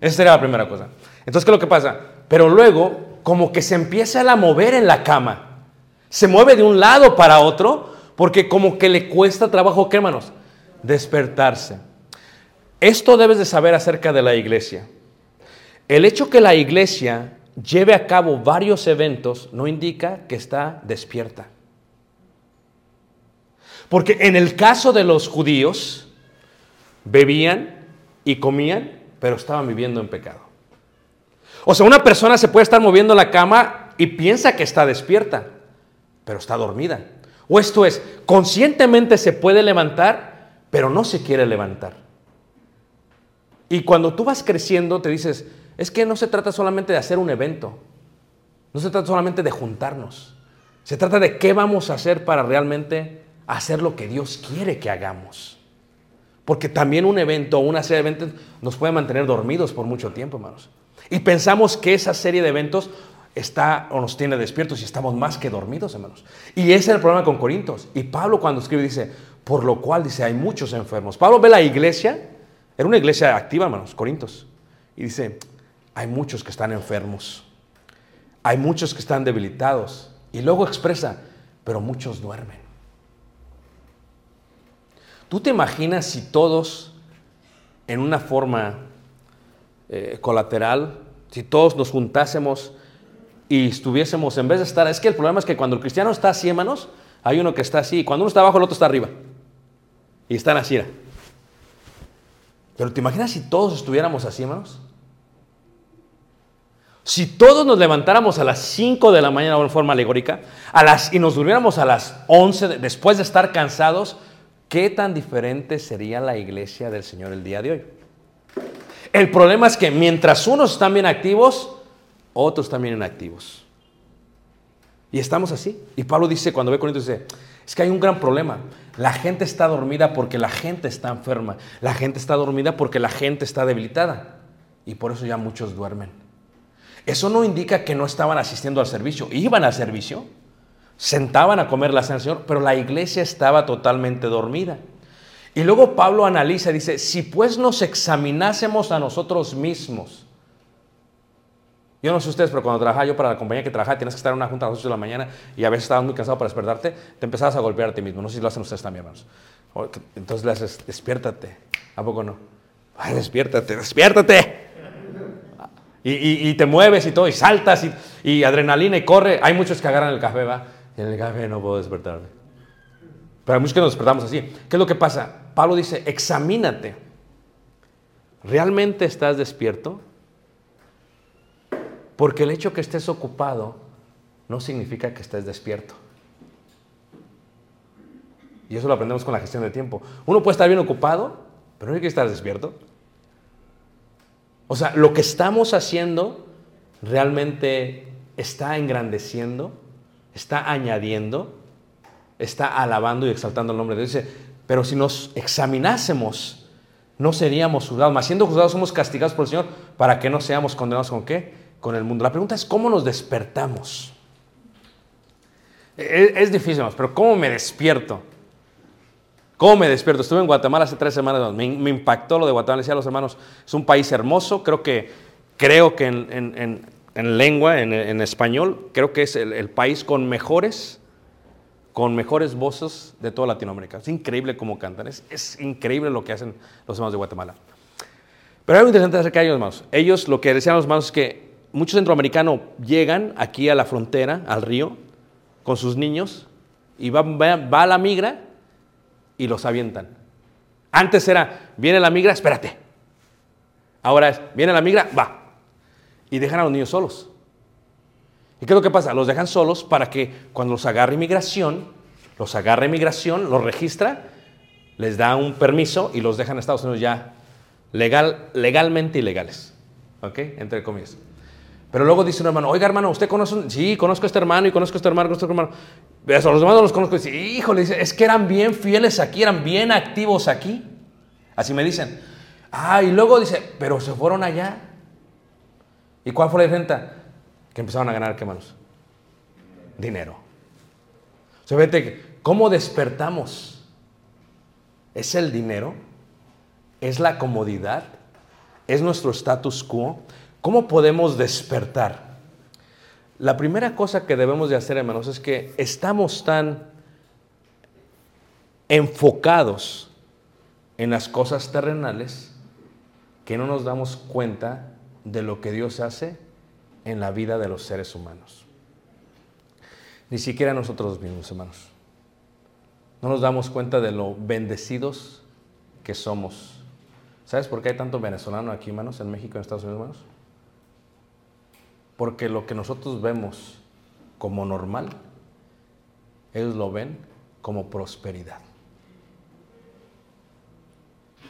Esa sería la primera cosa. Entonces, ¿qué es lo que pasa? Pero luego, como que se empieza a mover en la cama. Se mueve de un lado para otro, porque como que le cuesta trabajo, ¿qué, hermanos? Despertarse. Esto debes de saber acerca de la iglesia. El hecho que la iglesia lleve a cabo varios eventos no indica que está despierta. Porque en el caso de los judíos, bebían y comían, pero estaban viviendo en pecado. O sea, una persona se puede estar moviendo en la cama y piensa que está despierta, pero está dormida. O esto es, conscientemente se puede levantar, pero no se quiere levantar. Y cuando tú vas creciendo, te dices, es que no se trata solamente de hacer un evento, no se trata solamente de juntarnos, se trata de qué vamos a hacer para realmente hacer lo que Dios quiere que hagamos. Porque también un evento o una serie de eventos nos puede mantener dormidos por mucho tiempo, hermanos. Y pensamos que esa serie de eventos está o nos tiene despiertos y estamos más que dormidos, hermanos. Y ese es el problema con Corintios. Y Pablo cuando escribe dice, por lo cual dice, hay muchos enfermos. Pablo ve la iglesia, era una iglesia activa, hermanos, Corintios. Y dice, hay muchos que están enfermos. Hay muchos que están debilitados. Y luego expresa, pero muchos duermen. ¿Tú te imaginas si todos, en una forma eh, colateral, si todos nos juntásemos y estuviésemos, en vez de estar, es que el problema es que cuando el cristiano está así, hermanos, hay uno que está así, y cuando uno está abajo, el otro está arriba. Y están así. Pero ¿te imaginas si todos estuviéramos así, hermanos? Si todos nos levantáramos a las 5 de la mañana en forma alegórica a las, y nos durmiéramos a las 11 de- después de estar cansados, ¿qué tan diferente sería la iglesia del Señor el día de hoy? El problema es que mientras unos están bien activos, otros también inactivos. Y estamos así. Y Pablo dice, cuando ve Corintios, dice, es que hay un gran problema. La gente está dormida porque la gente está enferma. La gente está dormida porque la gente está debilitada. Y por eso ya muchos duermen. Eso no indica que no estaban asistiendo al servicio. Iban al servicio. Sentaban a comer la cena del Señor, pero la iglesia estaba totalmente dormida. Y luego Pablo analiza y dice, si pues nos examinásemos a nosotros mismos, yo no sé ustedes, pero cuando trabajaba yo para la compañía que trabajaba, tienes que estar en una junta a las 8 de la mañana y a veces estabas muy cansado para despertarte, te empezabas a golpear a ti mismo. No sé si lo hacen ustedes también, hermanos. Entonces le haces, despiértate. ¿A poco no? Ay, despiértate, despiértate. Y te mueves y todo, y saltas, y, y adrenalina, y corre. Hay muchos que agarran el café, va. Y en el café no puedo despertarme. Pero hay muchos que nos despertamos así. ¿Qué es lo que pasa? Pablo dice, examínate. ¿Realmente estás despierto? Porque el hecho que estés ocupado no significa que estés despierto. Y eso lo aprendemos con la gestión de tiempo. Uno puede estar bien ocupado, pero no hay que estar despierto. O sea, lo que estamos haciendo realmente está engrandeciendo, está añadiendo, está alabando y exaltando el nombre de Dios. Dice, pero si nos examinásemos, no seríamos juzgados. Más siendo juzgados somos castigados por el Señor para que no seamos condenados con qué? Con el mundo. La pregunta es, ¿cómo nos despertamos? Es, es difícil, pero ¿cómo me despierto? ¿Cómo me despierto? Estuve en Guatemala hace tres semanas, me, impactó lo de Guatemala. Decía a los hermanos, es un país hermoso, creo que, creo que en, en- en- en lengua, en, en español, creo que es el país con mejores, con mejores voces de toda Latinoamérica. Es increíble cómo cantan, es, increíble lo que hacen los hermanos de Guatemala. Pero algo interesante acerca de ellos, hermanos. Ellos, lo que decían los hermanos es que muchos centroamericanos llegan aquí a la frontera, al río, con sus niños, y va a la migra y los avientan. Antes era, viene la migra, espérate. Ahora es, viene la migra, va. Y dejan a los niños solos. ¿Y qué es lo que pasa? Los dejan solos para que cuando los agarre inmigración, los agarre inmigración, los registra, les da un permiso y los dejan en Estados Unidos ya legal, legalmente ilegales. ¿Ok? Entre comillas. Pero luego dice un hermano, oiga hermano, ¿usted conoce? un-?" Sí, conozco a este hermano y conozco a este hermano, conozco a este hermano. Eso, los hermanos los conozco y dice, híjole, es que eran bien fieles aquí, eran bien activos aquí. Así me dicen. Ah, y luego dice, pero se fueron allá. ¿Y cuál fue la diferencia? Que empezaron a ganar, ¿qué manos? Dinero. O sea, vete, ¿cómo despertamos? ¿Es el dinero? ¿Es la comodidad? ¿Es nuestro status quo? ¿Cómo podemos despertar? La primera cosa que debemos de hacer, hermanos, es que estamos tan enfocados en las cosas terrenales que no nos damos cuenta de lo que Dios hace en la vida de los seres humanos. Ni siquiera nosotros mismos, hermanos. No nos damos cuenta de lo bendecidos que somos. ¿Sabes por qué hay tanto venezolano aquí, hermanos, en México, en Estados Unidos, hermanos? Porque lo que nosotros vemos como normal, ellos lo ven como prosperidad.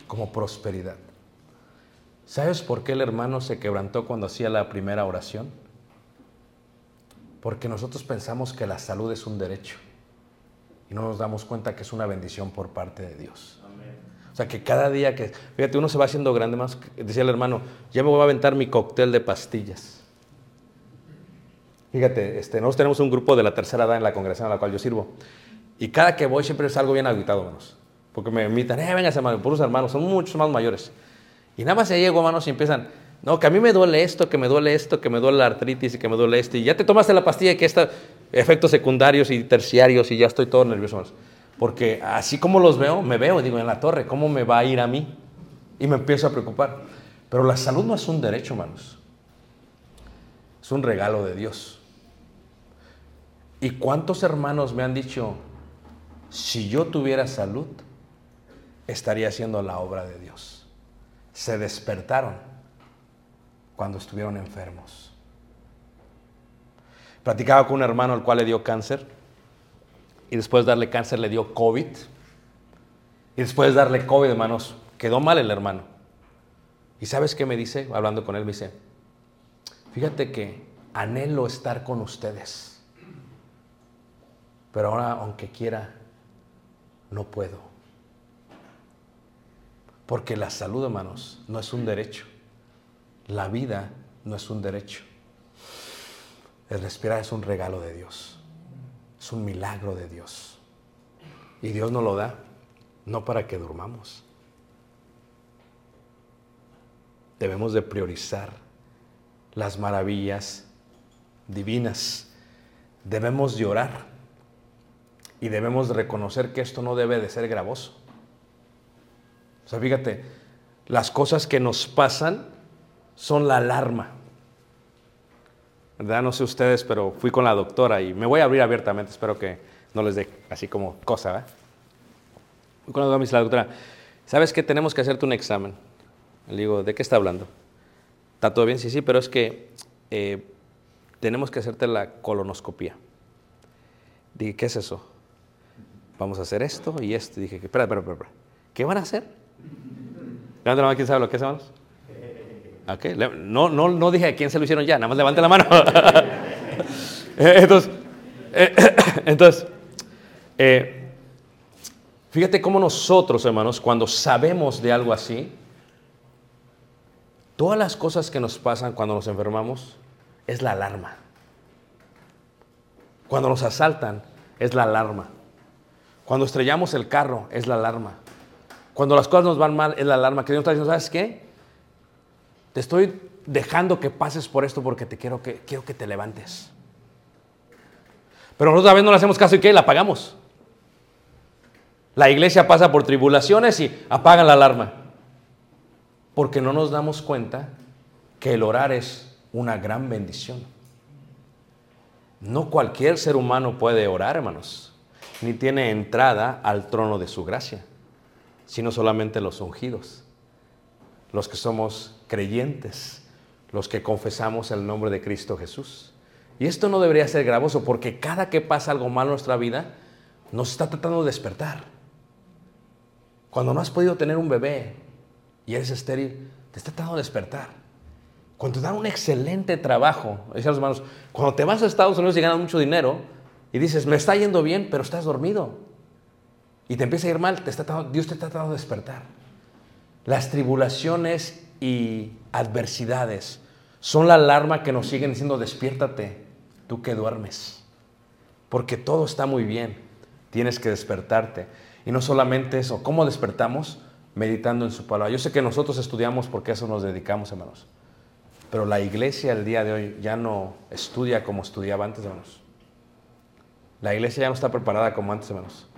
Como prosperidad. ¿Sabes por qué el hermano se quebrantó cuando hacía la primera oración? Porque nosotros pensamos que la salud es un derecho y no nos damos cuenta que es una bendición por parte de Dios. O sea, que cada día que, fíjate, uno se va haciendo grande más, decía el hermano, ya me voy a aventar mi cóctel de pastillas. Fíjate, este, nosotros tenemos un grupo de la tercera edad en la congregación a la cual yo sirvo. Y cada que voy siempre salgo bien agitado, hermanos. Porque me invitan, eh, vengas, hermano, puros hermanos, son muchos más mayores. Y nada más se llego, hermanos, y empiezan, no, que a mí me duele esto, que me duele esto, que me duele la artritis y que me duele esto. Y ya te tomaste la pastilla y que está efectos secundarios y terciarios y ya estoy todo nervioso. hermanos. Porque así como los veo, me veo, digo, en la torre, ¿cómo me va a ir a mí? Y me empiezo a preocupar. Pero la salud no es un derecho, hermanos. Es un regalo de Dios. ¿Y cuántos hermanos me han dicho, si yo tuviera salud, estaría haciendo la obra de Dios? Se despertaron cuando estuvieron enfermos. Platicaba con un hermano al cual le dio cáncer y después de darle cáncer le dio COVID. Y después de darle COVID, hermanos, quedó mal el hermano. ¿Y sabes qué me dice? Hablando con él, me dice, fíjate que anhelo estar con ustedes. Pero ahora, aunque quiera, no puedo. Porque la salud, hermanos, no es un derecho. La vida no es un derecho. El respirar es un regalo de Dios. Es un milagro de Dios. Y Dios nos lo da, no para que durmamos. Debemos de priorizar las maravillas divinas. Debemos de orar y debemos de reconocer que esto no debe de ser gravoso. O sea, fíjate, las cosas que nos pasan son la alarma. ¿Verdad? No sé ustedes, pero fui con la doctora y me voy a abrir abiertamente, espero que no les dé así como cosa, ¿verdad? Fui con la doctora, la doctora, ¿sabes que tenemos que hacerte un examen? Le digo, ¿de qué está hablando? ¿Está todo bien? Sí, sí, pero es que eh, tenemos que hacerte la colonoscopía. Dije, ¿qué es eso? Vamos a hacer esto y esto. Dije, espera, espera, espera. ¿Qué van a hacer? Levante la mano, ¿quién sabe lo que es, hermanos? Okay. No, no, no dije a quién se lo hicieron ya, nada más levante la mano. entonces, eh, entonces eh, fíjate cómo nosotros, hermanos, cuando sabemos de algo así, todas las cosas que nos pasan cuando nos enfermamos es la alarma. Cuando nos asaltan es la alarma. Cuando estrellamos el carro es la alarma. Cuando las cosas nos van mal es la alarma que Dios está diciendo, ¿sabes qué? Te estoy dejando que pases por esto porque te quiero que, quiero que te levantes. Pero nosotros a veces no le hacemos caso y ¿qué? La apagamos. La iglesia pasa por tribulaciones y apagan la alarma. Porque no nos damos cuenta que el orar es una gran bendición. No cualquier ser humano puede orar, hermanos, ni tiene entrada al trono de su gracia, sino solamente los ungidos, los que somos creyentes, los que confesamos el nombre de Cristo Jesús. Y esto no debería ser gravoso porque cada que pasa algo mal en nuestra vida, nos está tratando de despertar. Cuando no has podido tener un bebé y eres estéril, te está tratando de despertar. Cuando te dan un excelente trabajo, decían los hermanos, cuando te vas a Estados Unidos y ganas mucho dinero y dices, me está yendo bien, pero estás dormido. Y te empieza a ir mal, Dios te está tratando de despertar. Las tribulaciones y adversidades son la alarma que nos siguen diciendo, despiértate, tú que duermes. Porque todo está muy bien, tienes que despertarte. Y no solamente eso, ¿cómo despertamos? Meditando en su palabra. Yo sé que nosotros estudiamos porque eso nos dedicamos, hermanos. Pero la iglesia el día de hoy ya no estudia como estudiaba antes, hermanos. La iglesia ya no está preparada como antes, hermanos.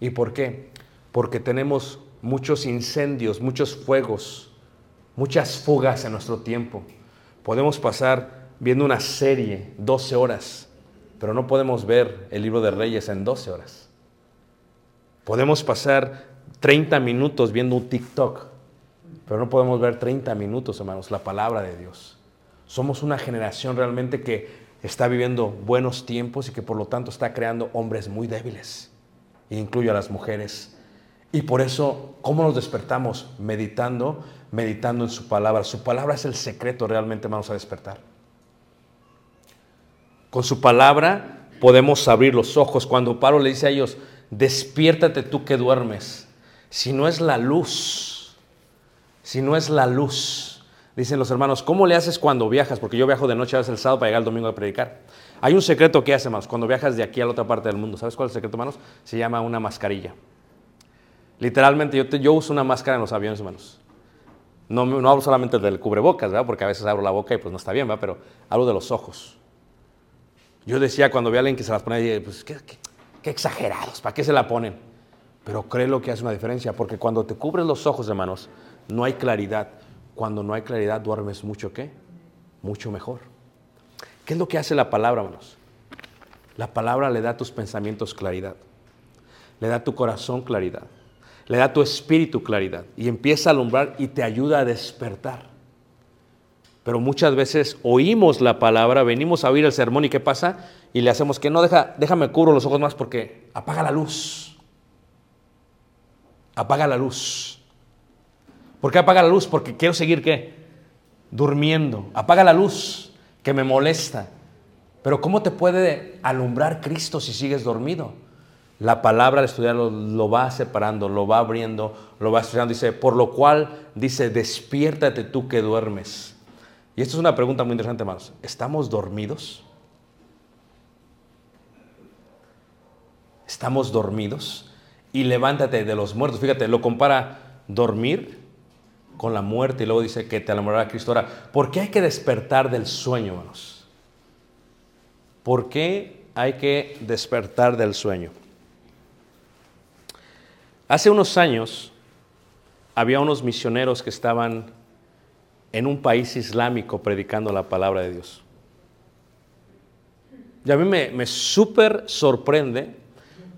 ¿Y por qué? Porque tenemos muchos incendios, muchos fuegos, muchas fugas en nuestro tiempo. Podemos pasar viendo una serie 12 horas, pero no podemos ver el libro de Reyes en 12 horas. Podemos pasar 30 minutos viendo un TikTok, pero no podemos ver 30 minutos, hermanos, la palabra de Dios. Somos una generación realmente que está viviendo buenos tiempos y que por lo tanto está creando hombres muy débiles. Incluyo a las mujeres. Y por eso, ¿cómo nos despertamos? Meditando, meditando en su palabra. Su palabra es el secreto realmente, vamos a despertar. Con su palabra podemos abrir los ojos. Cuando Pablo le dice a ellos, despiértate tú que duermes. Si no es la luz, si no es la luz, dicen los hermanos, ¿cómo le haces cuando viajas? Porque yo viajo de noche a veces el sábado para llegar el domingo a predicar. Hay un secreto que hace, hermanos, cuando viajas de aquí a la otra parte del mundo. ¿Sabes cuál es el secreto, hermanos? Se llama una mascarilla. Literalmente, yo, yo uso una máscara en los aviones, hermanos. No, no hablo solamente del cubrebocas, ¿verdad? Porque a veces abro la boca y pues no está bien, ¿verdad? Pero hablo de los ojos. Yo decía cuando vi a alguien que se las ponía, pues qué exagerados, ¿para qué se la ponen? Pero creo que hace una diferencia, porque cuando te cubres los ojos, hermanos, no hay claridad. cuando no hay claridad duermes mucho qué? Mucho mejor. ¿Qué es lo que hace la palabra, hermanos? La palabra le da a tus pensamientos claridad, le da a tu corazón claridad, le da a tu espíritu claridad y empieza a alumbrar y te ayuda a despertar. Pero muchas veces oímos la palabra, venimos a oír el sermón y ¿qué pasa? Y le hacemos que no, deja, déjame cubro los ojos más porque apaga la luz. Apaga la luz. ¿Por qué apaga la luz? Porque quiero seguir qué? Durmiendo. Apaga la luz que me molesta. Pero ¿cómo te puede alumbrar Cristo si sigues dormido? La palabra al estudiarlo lo va separando, lo va abriendo, lo va estudiando. Dice, por lo cual dice, despiértate tú que duermes. Y esto es una pregunta muy interesante, hermanos. ¿Estamos dormidos? ¿Estamos dormidos? Y levántate de los muertos. Fíjate, lo compara dormir con la muerte y luego dice que te alumbrará Cristo. Ahora, ¿por qué hay que despertar del sueño, hermanos? ¿Por qué hay que despertar del sueño? Hace unos años había unos misioneros que estaban en un país islámico predicando la palabra de Dios. Y a mí me, me súper sorprende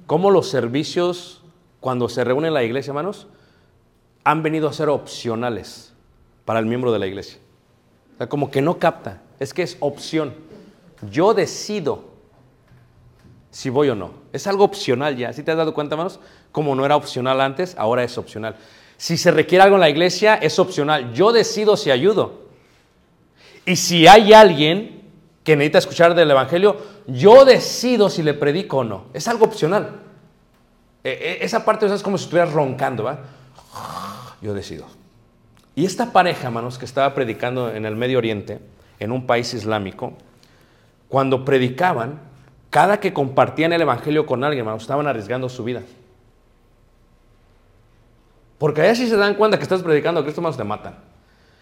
cómo los servicios, cuando se reúne la iglesia, hermanos, han venido a ser opcionales para el miembro de la iglesia. O sea, como que no capta, es que es opción. Yo decido si voy o no. Es algo opcional ya. ¿Sí te has dado cuenta, hermanos? Como no era opcional antes, ahora es opcional. Si se requiere algo en la iglesia, es opcional. Yo decido si ayudo. Y si hay alguien que necesita escuchar del Evangelio, yo decido si le predico o no. Es algo opcional. E- e- esa parte es como si estuvieras roncando, ¿va? Yo decido. Y esta pareja, hermanos, que estaba predicando en el Medio Oriente, en un país islámico, cuando predicaban, cada que compartían el Evangelio con alguien, hermanos, estaban arriesgando su vida. Porque allá sí se dan cuenta que estás predicando a Cristo, hermanos, te matan.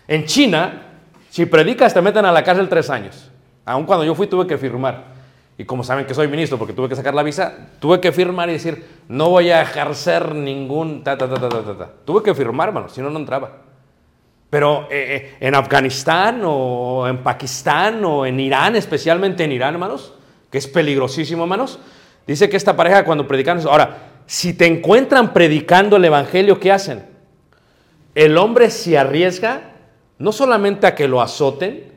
En China, si predicas, te meten a la cárcel tres años. Aun cuando yo fui, tuve que firmar. Y como saben que soy ministro, porque tuve que sacar la visa, tuve que firmar y decir, no voy a ejercer ningún... Ta, ta, ta, ta, ta, ta. Tuve que firmar, hermano, si no, no entraba. Pero eh, eh, en Afganistán o en Pakistán o en Irán, especialmente en Irán, hermanos, que es peligrosísimo, hermanos, dice que esta pareja cuando predican... Ahora, si te encuentran predicando el Evangelio, ¿qué hacen? El hombre se arriesga no solamente a que lo azoten,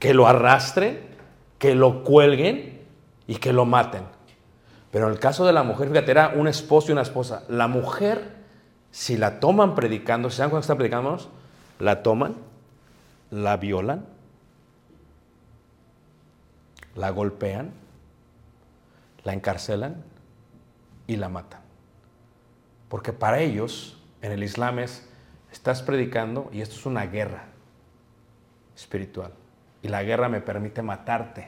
que lo arrastren, que lo cuelguen y que lo maten. Pero en el caso de la mujer, fíjate, era un esposo y una esposa. La mujer, si la toman predicando, ¿se dan cuenta que está predicando? La toman, la violan, la golpean, la encarcelan y la matan. Porque para ellos, en el Islam es, estás predicando y esto es una guerra espiritual. Y la guerra me permite matarte.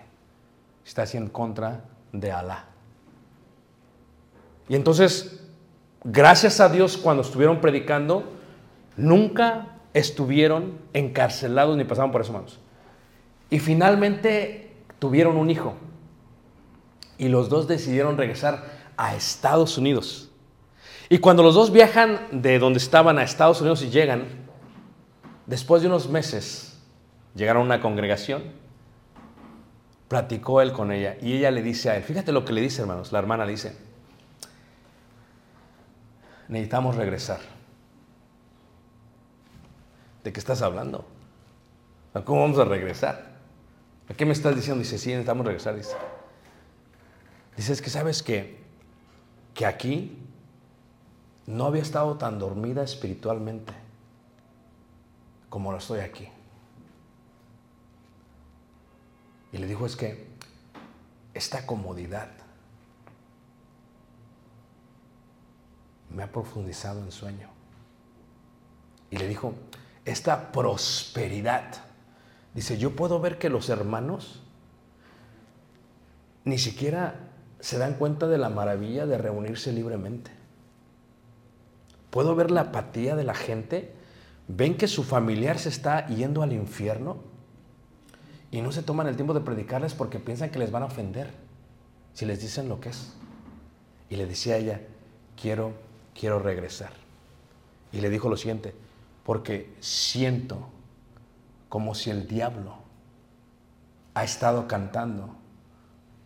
Estás en contra de Alá. Y entonces, gracias a Dios, cuando estuvieron predicando, nunca estuvieron encarcelados ni pasaron por eso, hermanos. Y finalmente tuvieron un hijo. Y los dos decidieron regresar a Estados Unidos. Y cuando los dos viajan de donde estaban a Estados Unidos y llegan, después de unos meses, llegaron a una congregación, platicó él con ella y ella le dice a él, fíjate lo que le dice hermanos, la hermana dice, necesitamos regresar. ¿De qué estás hablando? ¿Cómo vamos a regresar? ¿A qué me estás diciendo? Dice, sí, necesitamos regresar. Dice, dice es que sabes que, que aquí no había estado tan dormida espiritualmente como lo estoy aquí. Y le dijo, es que esta comodidad me ha profundizado en sueño. Y le dijo, esta prosperidad. Dice, yo puedo ver que los hermanos ni siquiera se dan cuenta de la maravilla de reunirse libremente. Puedo ver la apatía de la gente. Ven que su familiar se está yendo al infierno y no se toman el tiempo de predicarles porque piensan que les van a ofender si les dicen lo que es. Y le decía a ella, quiero, quiero regresar. Y le dijo lo siguiente, Porque siento como si el diablo ha estado cantando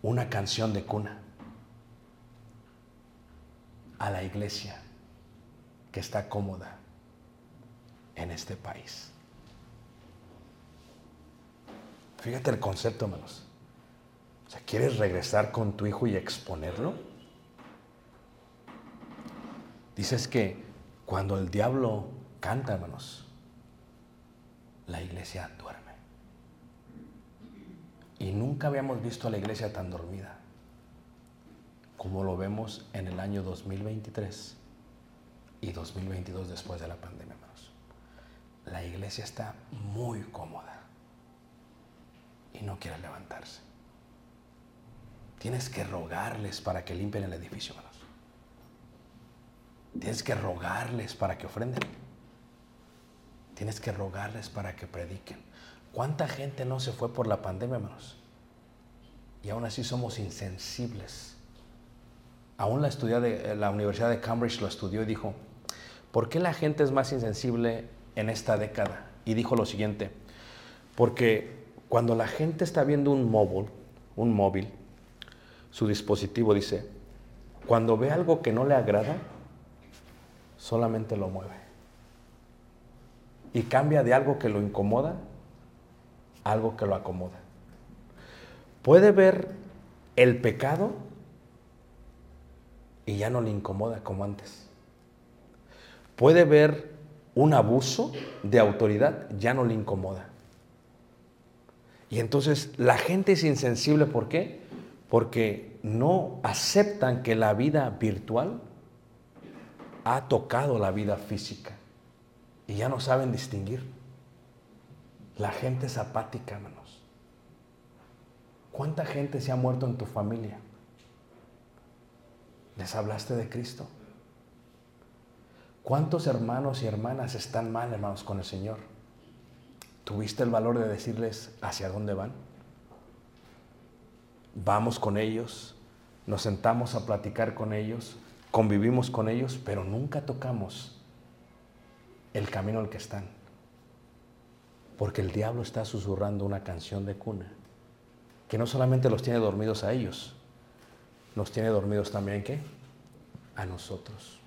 una canción de cuna a la iglesia que está cómoda en este país. Fíjate el concepto, hermanos. O sea, ¿quieres regresar con tu hijo y exponerlo? Dices que cuando el diablo canta, hermanos, la iglesia duerme. Y nunca habíamos visto a la iglesia tan dormida como lo vemos en el año 2023 y 2022 después de la pandemia, hermanos. La iglesia está muy cómoda y no quiere levantarse. Tienes que rogarles para que limpien el edificio, hermanos. Tienes que rogarles para que ofrenden. Tienes que rogarles para que prediquen. ¿Cuánta gente no se fue por la pandemia, hermanos? Y aún así somos insensibles. Aún la, de, la Universidad de Cambridge lo estudió y dijo, ¿por qué la gente es más insensible en esta década? Y dijo lo siguiente, porque cuando la gente está viendo un móvil, un móvil, su dispositivo dice, cuando ve algo que no le agrada, solamente lo mueve. Y cambia de algo que lo incomoda a algo que lo acomoda. Puede ver el pecado y ya no le incomoda como antes. Puede ver un abuso de autoridad, ya no le incomoda. Y entonces la gente es insensible, ¿por qué? Porque no aceptan que la vida virtual ha tocado la vida física y ya no saben distinguir. La gente es apática, hermanos. ¿Cuánta gente se ha muerto en tu familia? ¿Les hablaste de Cristo? ¿Cuántos hermanos y hermanas están mal, hermanos, con el Señor? ¿Tuviste el valor de decirles hacia dónde van? Vamos con ellos, nos sentamos a platicar con ellos, convivimos con ellos, pero nunca tocamos el camino al que están. Porque el diablo está susurrando una canción de cuna que no solamente los tiene dormidos a ellos, nos tiene dormidos también ¿qué? A nosotros.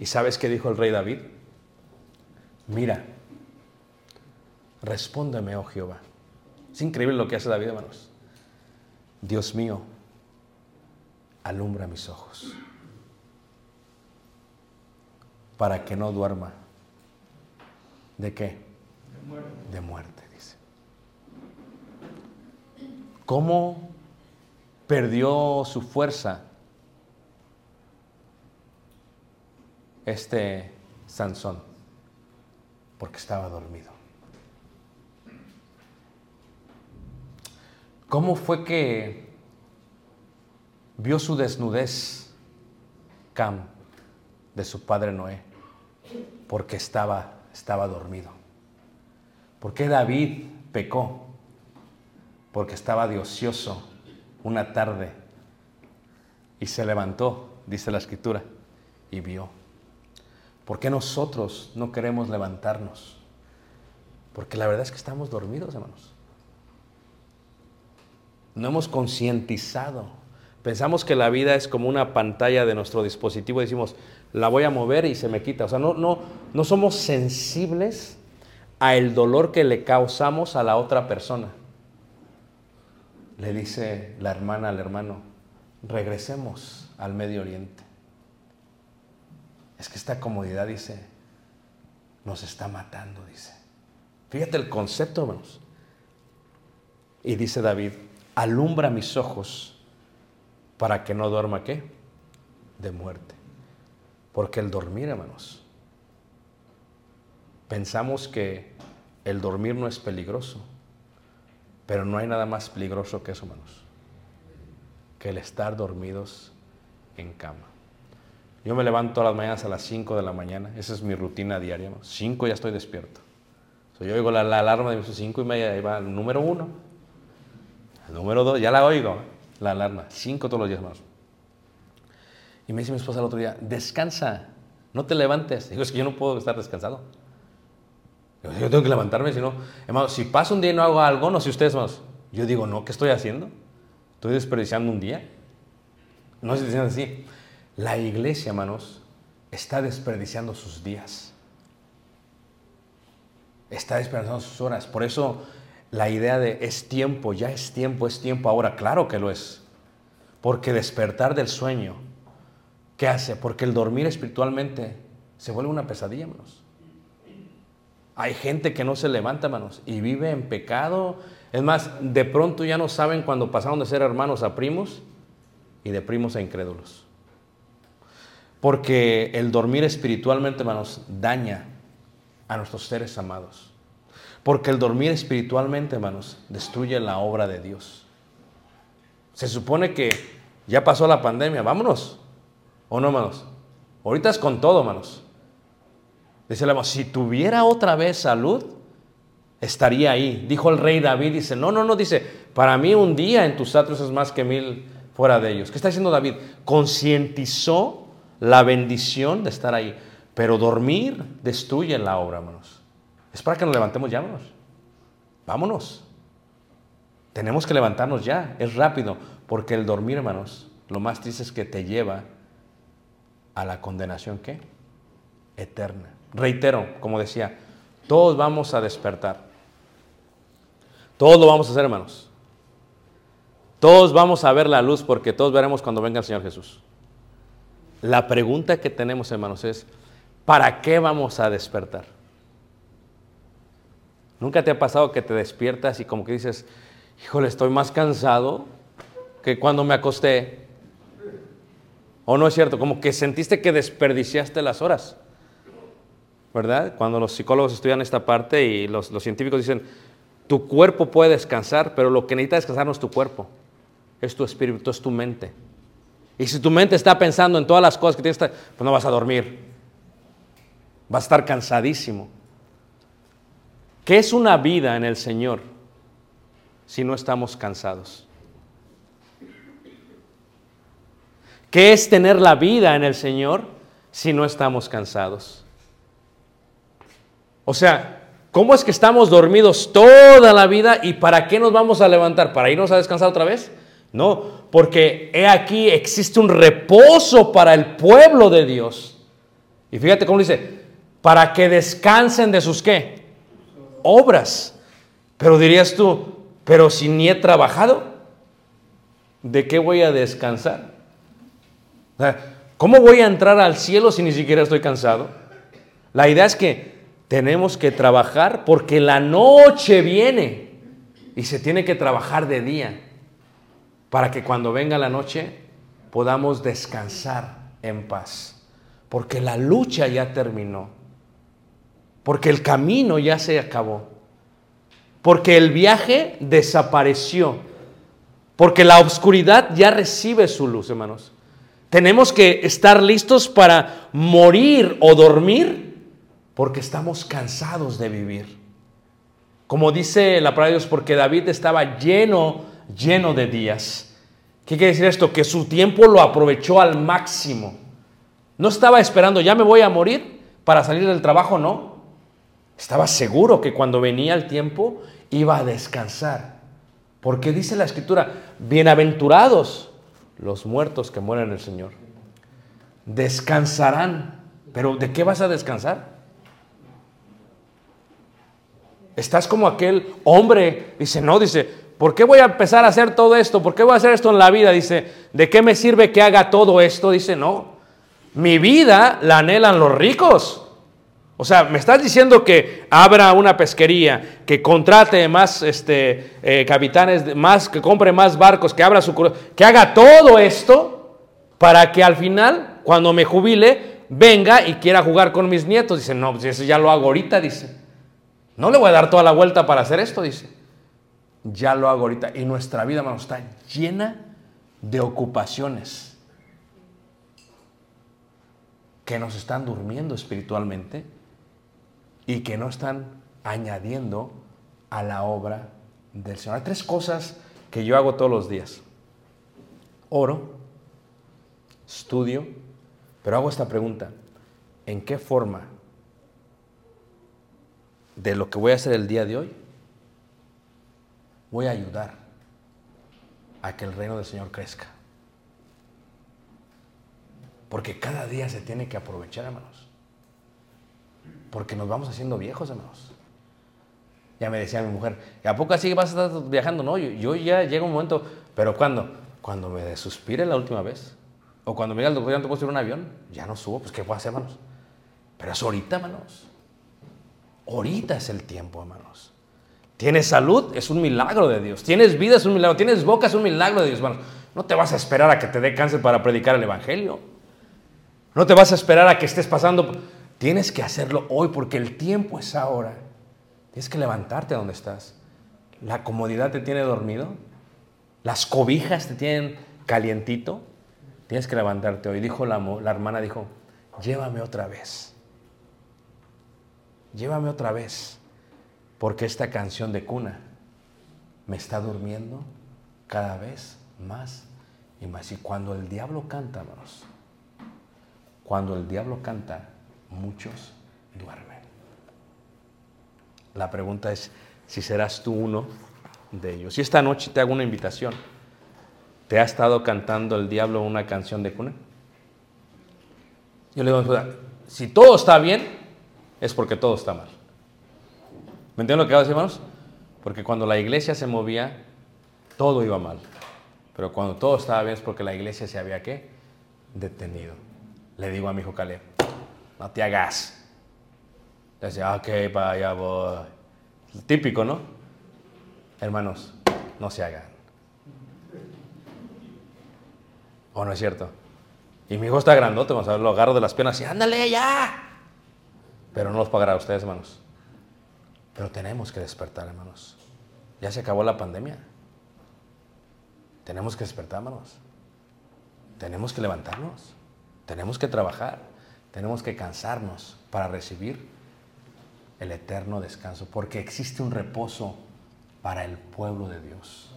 ¿Y sabes qué dijo el rey David? Mira, respóndeme, oh Jehová. Es increíble lo que hace David, hermanos. Dios mío, alumbra mis ojos para que no duerma. ¿De qué? De muerte. De muerte, dice. ¿Cómo perdió su fuerza este Sansón? Porque estaba dormido. ¿Cómo fue que vio su desnudez Cam de su padre Noé? Porque estaba, estaba dormido. ¿Por qué David pecó? Porque estaba de ocioso una tarde y se levantó, dice la escritura, y vio. ¿Por qué nosotros no queremos levantarnos? Porque la verdad es que estamos dormidos, hermanos. No hemos concientizado. Pensamos que la vida es como una pantalla de nuestro dispositivo decimos, la voy a mover y se me quita. O sea, no, no, no somos sensibles a el dolor que le causamos a la otra persona. Le dice la hermana al hermano, regresemos al Medio Oriente. Es que esta comodidad, dice, nos está matando, dice. Fíjate el concepto, hermanos. Y dice David, alumbra mis ojos para que no duerma qué? De muerte. Porque el dormir, hermanos, pensamos que el dormir no es peligroso, pero no hay nada más peligroso que eso, hermanos, que el estar dormidos en cama. Yo me levanto todas las mañanas a las 5 de la mañana, esa es mi rutina diaria, 5 ya estoy despierto. So, yo oigo la, la alarma de mis 5 y media, va el número 1, el número 2, ya la oigo, la alarma, 5 todos los días más. Y me dice mi esposa el otro día, descansa, no te levantes. Digo, es que yo no puedo estar descansado. Yo tengo que levantarme, si no, hermano, si pasa un día y no hago algo, no sé ustedes, hermanos, yo digo, no, ¿qué estoy haciendo? ¿Estoy desperdiciando un día? No se dicen así. La iglesia, hermanos, está desperdiciando sus días. Está desperdiciando sus horas. Por eso la idea de es tiempo, ya es tiempo, es tiempo ahora, claro que lo es. Porque despertar del sueño, ¿qué hace? Porque el dormir espiritualmente se vuelve una pesadilla, hermanos. Hay gente que no se levanta, hermanos, y vive en pecado. Es más, de pronto ya no saben cuando pasaron de ser hermanos a primos y de primos a incrédulos. Porque el dormir espiritualmente, hermanos, daña a nuestros seres amados. Porque el dormir espiritualmente, hermanos, destruye la obra de Dios. Se supone que ya pasó la pandemia, vámonos. ¿O no, hermanos? Ahorita es con todo, hermanos. Dice el si tuviera otra vez salud, estaría ahí. Dijo el rey David, dice, no, no, no, dice, para mí un día en tus atrios es más que mil fuera de ellos. ¿Qué está diciendo David? Concientizó la bendición de estar ahí. Pero dormir destruye la obra, hermanos. Es para que nos levantemos ya, hermanos. Vámonos. Tenemos que levantarnos ya. Es rápido. Porque el dormir, hermanos, lo más triste es que te lleva a la condenación, ¿qué? Eterna. Reitero, como decía, todos vamos a despertar. Todos lo vamos a hacer, hermanos. Todos vamos a ver la luz porque todos veremos cuando venga el Señor Jesús. La pregunta que tenemos, hermanos, es, ¿para qué vamos a despertar? ¿Nunca te ha pasado que te despiertas y como que dices, híjole, estoy más cansado que cuando me acosté? ¿O no es cierto? Como que sentiste que desperdiciaste las horas. ¿verdad? Cuando los psicólogos estudian esta parte y los, científicos dicen, tu cuerpo puede descansar, pero lo que necesita descansar no es tu cuerpo, es tu espíritu, es tu mente. Y si tu mente está pensando en todas las cosas que tienes, pues no vas a dormir. Vas a estar cansadísimo. ¿Qué es una vida en el Señor si no estamos cansados? ¿Qué es tener la vida en el Señor si no estamos cansados? O sea, ¿cómo es que estamos dormidos toda la vida y para qué nos vamos a levantar? ¿Para irnos a descansar otra vez? No, porque he aquí existe un reposo para el pueblo de Dios. Y fíjate cómo dice, para que descansen de sus qué? Obras. Pero dirías tú, pero si ni he trabajado, ¿de qué voy a descansar? ¿Cómo voy a entrar al cielo si ni siquiera estoy cansado? La idea es que tenemos que trabajar porque la noche viene y se tiene que trabajar de día para que cuando venga la noche podamos descansar en paz. Porque la lucha ya terminó. Porque el camino ya se acabó. Porque el viaje desapareció. Porque la oscuridad ya recibe su luz, hermanos. Tenemos que estar listos para morir o dormir porque estamos cansados de vivir. Como dice la palabra de Dios, porque David estaba lleno, lleno de días. ¿Qué quiere decir esto? Que su tiempo lo aprovechó al máximo. No estaba esperando, ya me voy a morir para salir del trabajo, no. Estaba seguro que cuando venía el tiempo iba a descansar. Porque dice la escritura, bienaventurados los muertos que mueren en el Señor. Descansarán. Pero ¿de qué vas a descansar? Estás como aquel hombre, dice, no, dice, ¿por qué voy a empezar a hacer todo esto? ¿Por qué voy a hacer esto en la vida? Dice, ¿de qué me sirve que haga todo esto? Dice, no, mi vida la anhelan los ricos. O sea, me estás diciendo que abra una pesquería, que contrate más este, eh, capitanes, más, que compre más barcos, que abra su que haga todo esto para que al final, cuando me jubile, venga y quiera jugar con mis nietos. Dice, no, pues eso ya lo hago ahorita, dice. No le voy a dar toda la vuelta para hacer esto, dice. Ya lo hago ahorita. Y nuestra vida, hermano, está llena de ocupaciones que nos están durmiendo espiritualmente y que no están añadiendo a la obra del Señor. Hay tres cosas que yo hago todos los días. Oro, estudio, pero hago esta pregunta. ¿En qué forma de lo que voy a hacer el día de hoy, voy a ayudar a que el reino del Señor crezca. Porque cada día se tiene que aprovechar, hermanos. Porque nos vamos haciendo viejos, hermanos. Ya me decía mi mujer, ¿y a poco así vas a estar viajando? No, yo, yo ya llega un momento, pero ¿cuándo? Cuando me suspire la última vez. O cuando me diga el doctor, ya no te puedo subir un avión, ya no subo, pues ¿qué puedo hacer, hermanos? Pero es ahorita, hermanos. Ahorita es el tiempo, hermanos. Tienes salud, es un milagro de Dios. Tienes vida, es un milagro. Tienes boca, es un milagro de Dios, hermanos. No te vas a esperar a que te dé cáncer para predicar el Evangelio. No te vas a esperar a que estés pasando. Tienes que hacerlo hoy porque el tiempo es ahora. Tienes que levantarte donde estás. La comodidad te tiene dormido. Las cobijas te tienen calientito. Tienes que levantarte hoy. Dijo la, la hermana, dijo, llévame otra vez. Llévame otra vez. Porque esta canción de cuna me está durmiendo cada vez más y más. Y cuando el diablo canta, hermanos, cuando el diablo canta, muchos duermen. La pregunta es si serás tú uno de ellos. Y esta noche te hago una invitación. ¿Te ha estado cantando el diablo una canción de cuna? Yo le digo, si todo está bien, es porque todo está mal. ¿Me entienden lo que decir, hermanos? Porque cuando la iglesia se movía, todo iba mal. Pero cuando todo estaba bien es porque la iglesia se había, ¿qué? Detenido. Le digo a mi hijo Caleb, no te hagas. Le decía, ok, para allá voy. Típico, ¿no? Hermanos, no se hagan. ¿O no es cierto? Y mi hijo está grandote, vamos a ver, lo agarro de las piernas y ándale ya. Pero no los pagará a ustedes, hermanos. Pero tenemos que despertar, hermanos. Ya se acabó la pandemia. Tenemos que despertar, hermanos. Tenemos que levantarnos. Tenemos que trabajar. Tenemos que cansarnos para recibir el eterno descanso. Porque existe un reposo para el pueblo de Dios.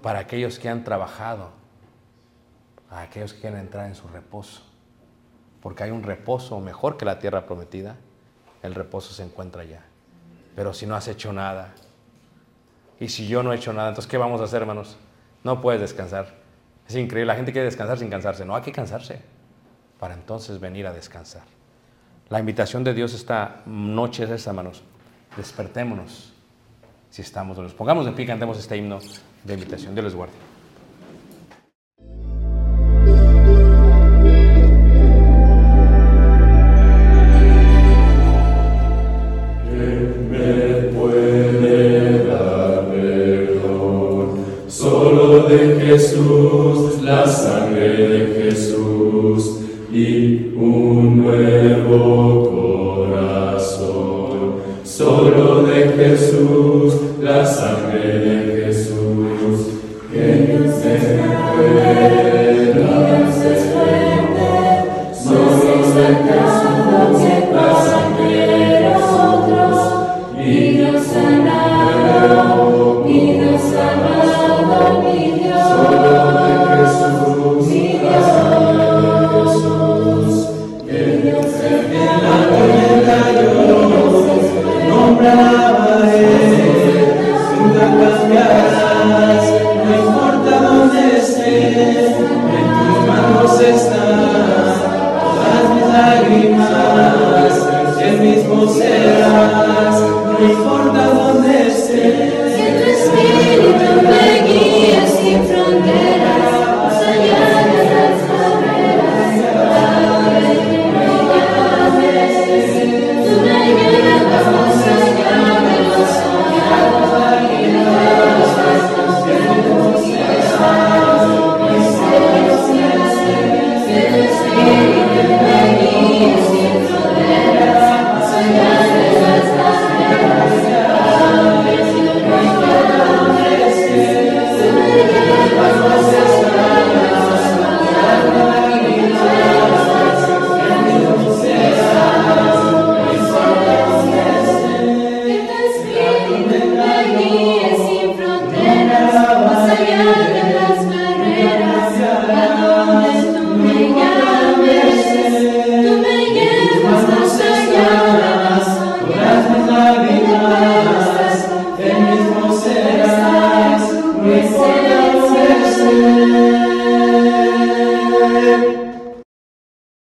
Para aquellos que han trabajado. Para aquellos que quieren entrar en su reposo. Porque hay un reposo mejor que la tierra prometida el reposo se encuentra allá. Pero si no has hecho nada, y si yo no he hecho nada, entonces ¿qué vamos a hacer, hermanos? No puedes descansar. Es increíble, la gente quiere descansar sin cansarse. No, hay que cansarse para entonces venir a descansar. La invitación de Dios esta noche es esta, hermanos. Despertémonos si estamos. Nos pongamos de pie cantemos este himno de invitación. Dios les guarde.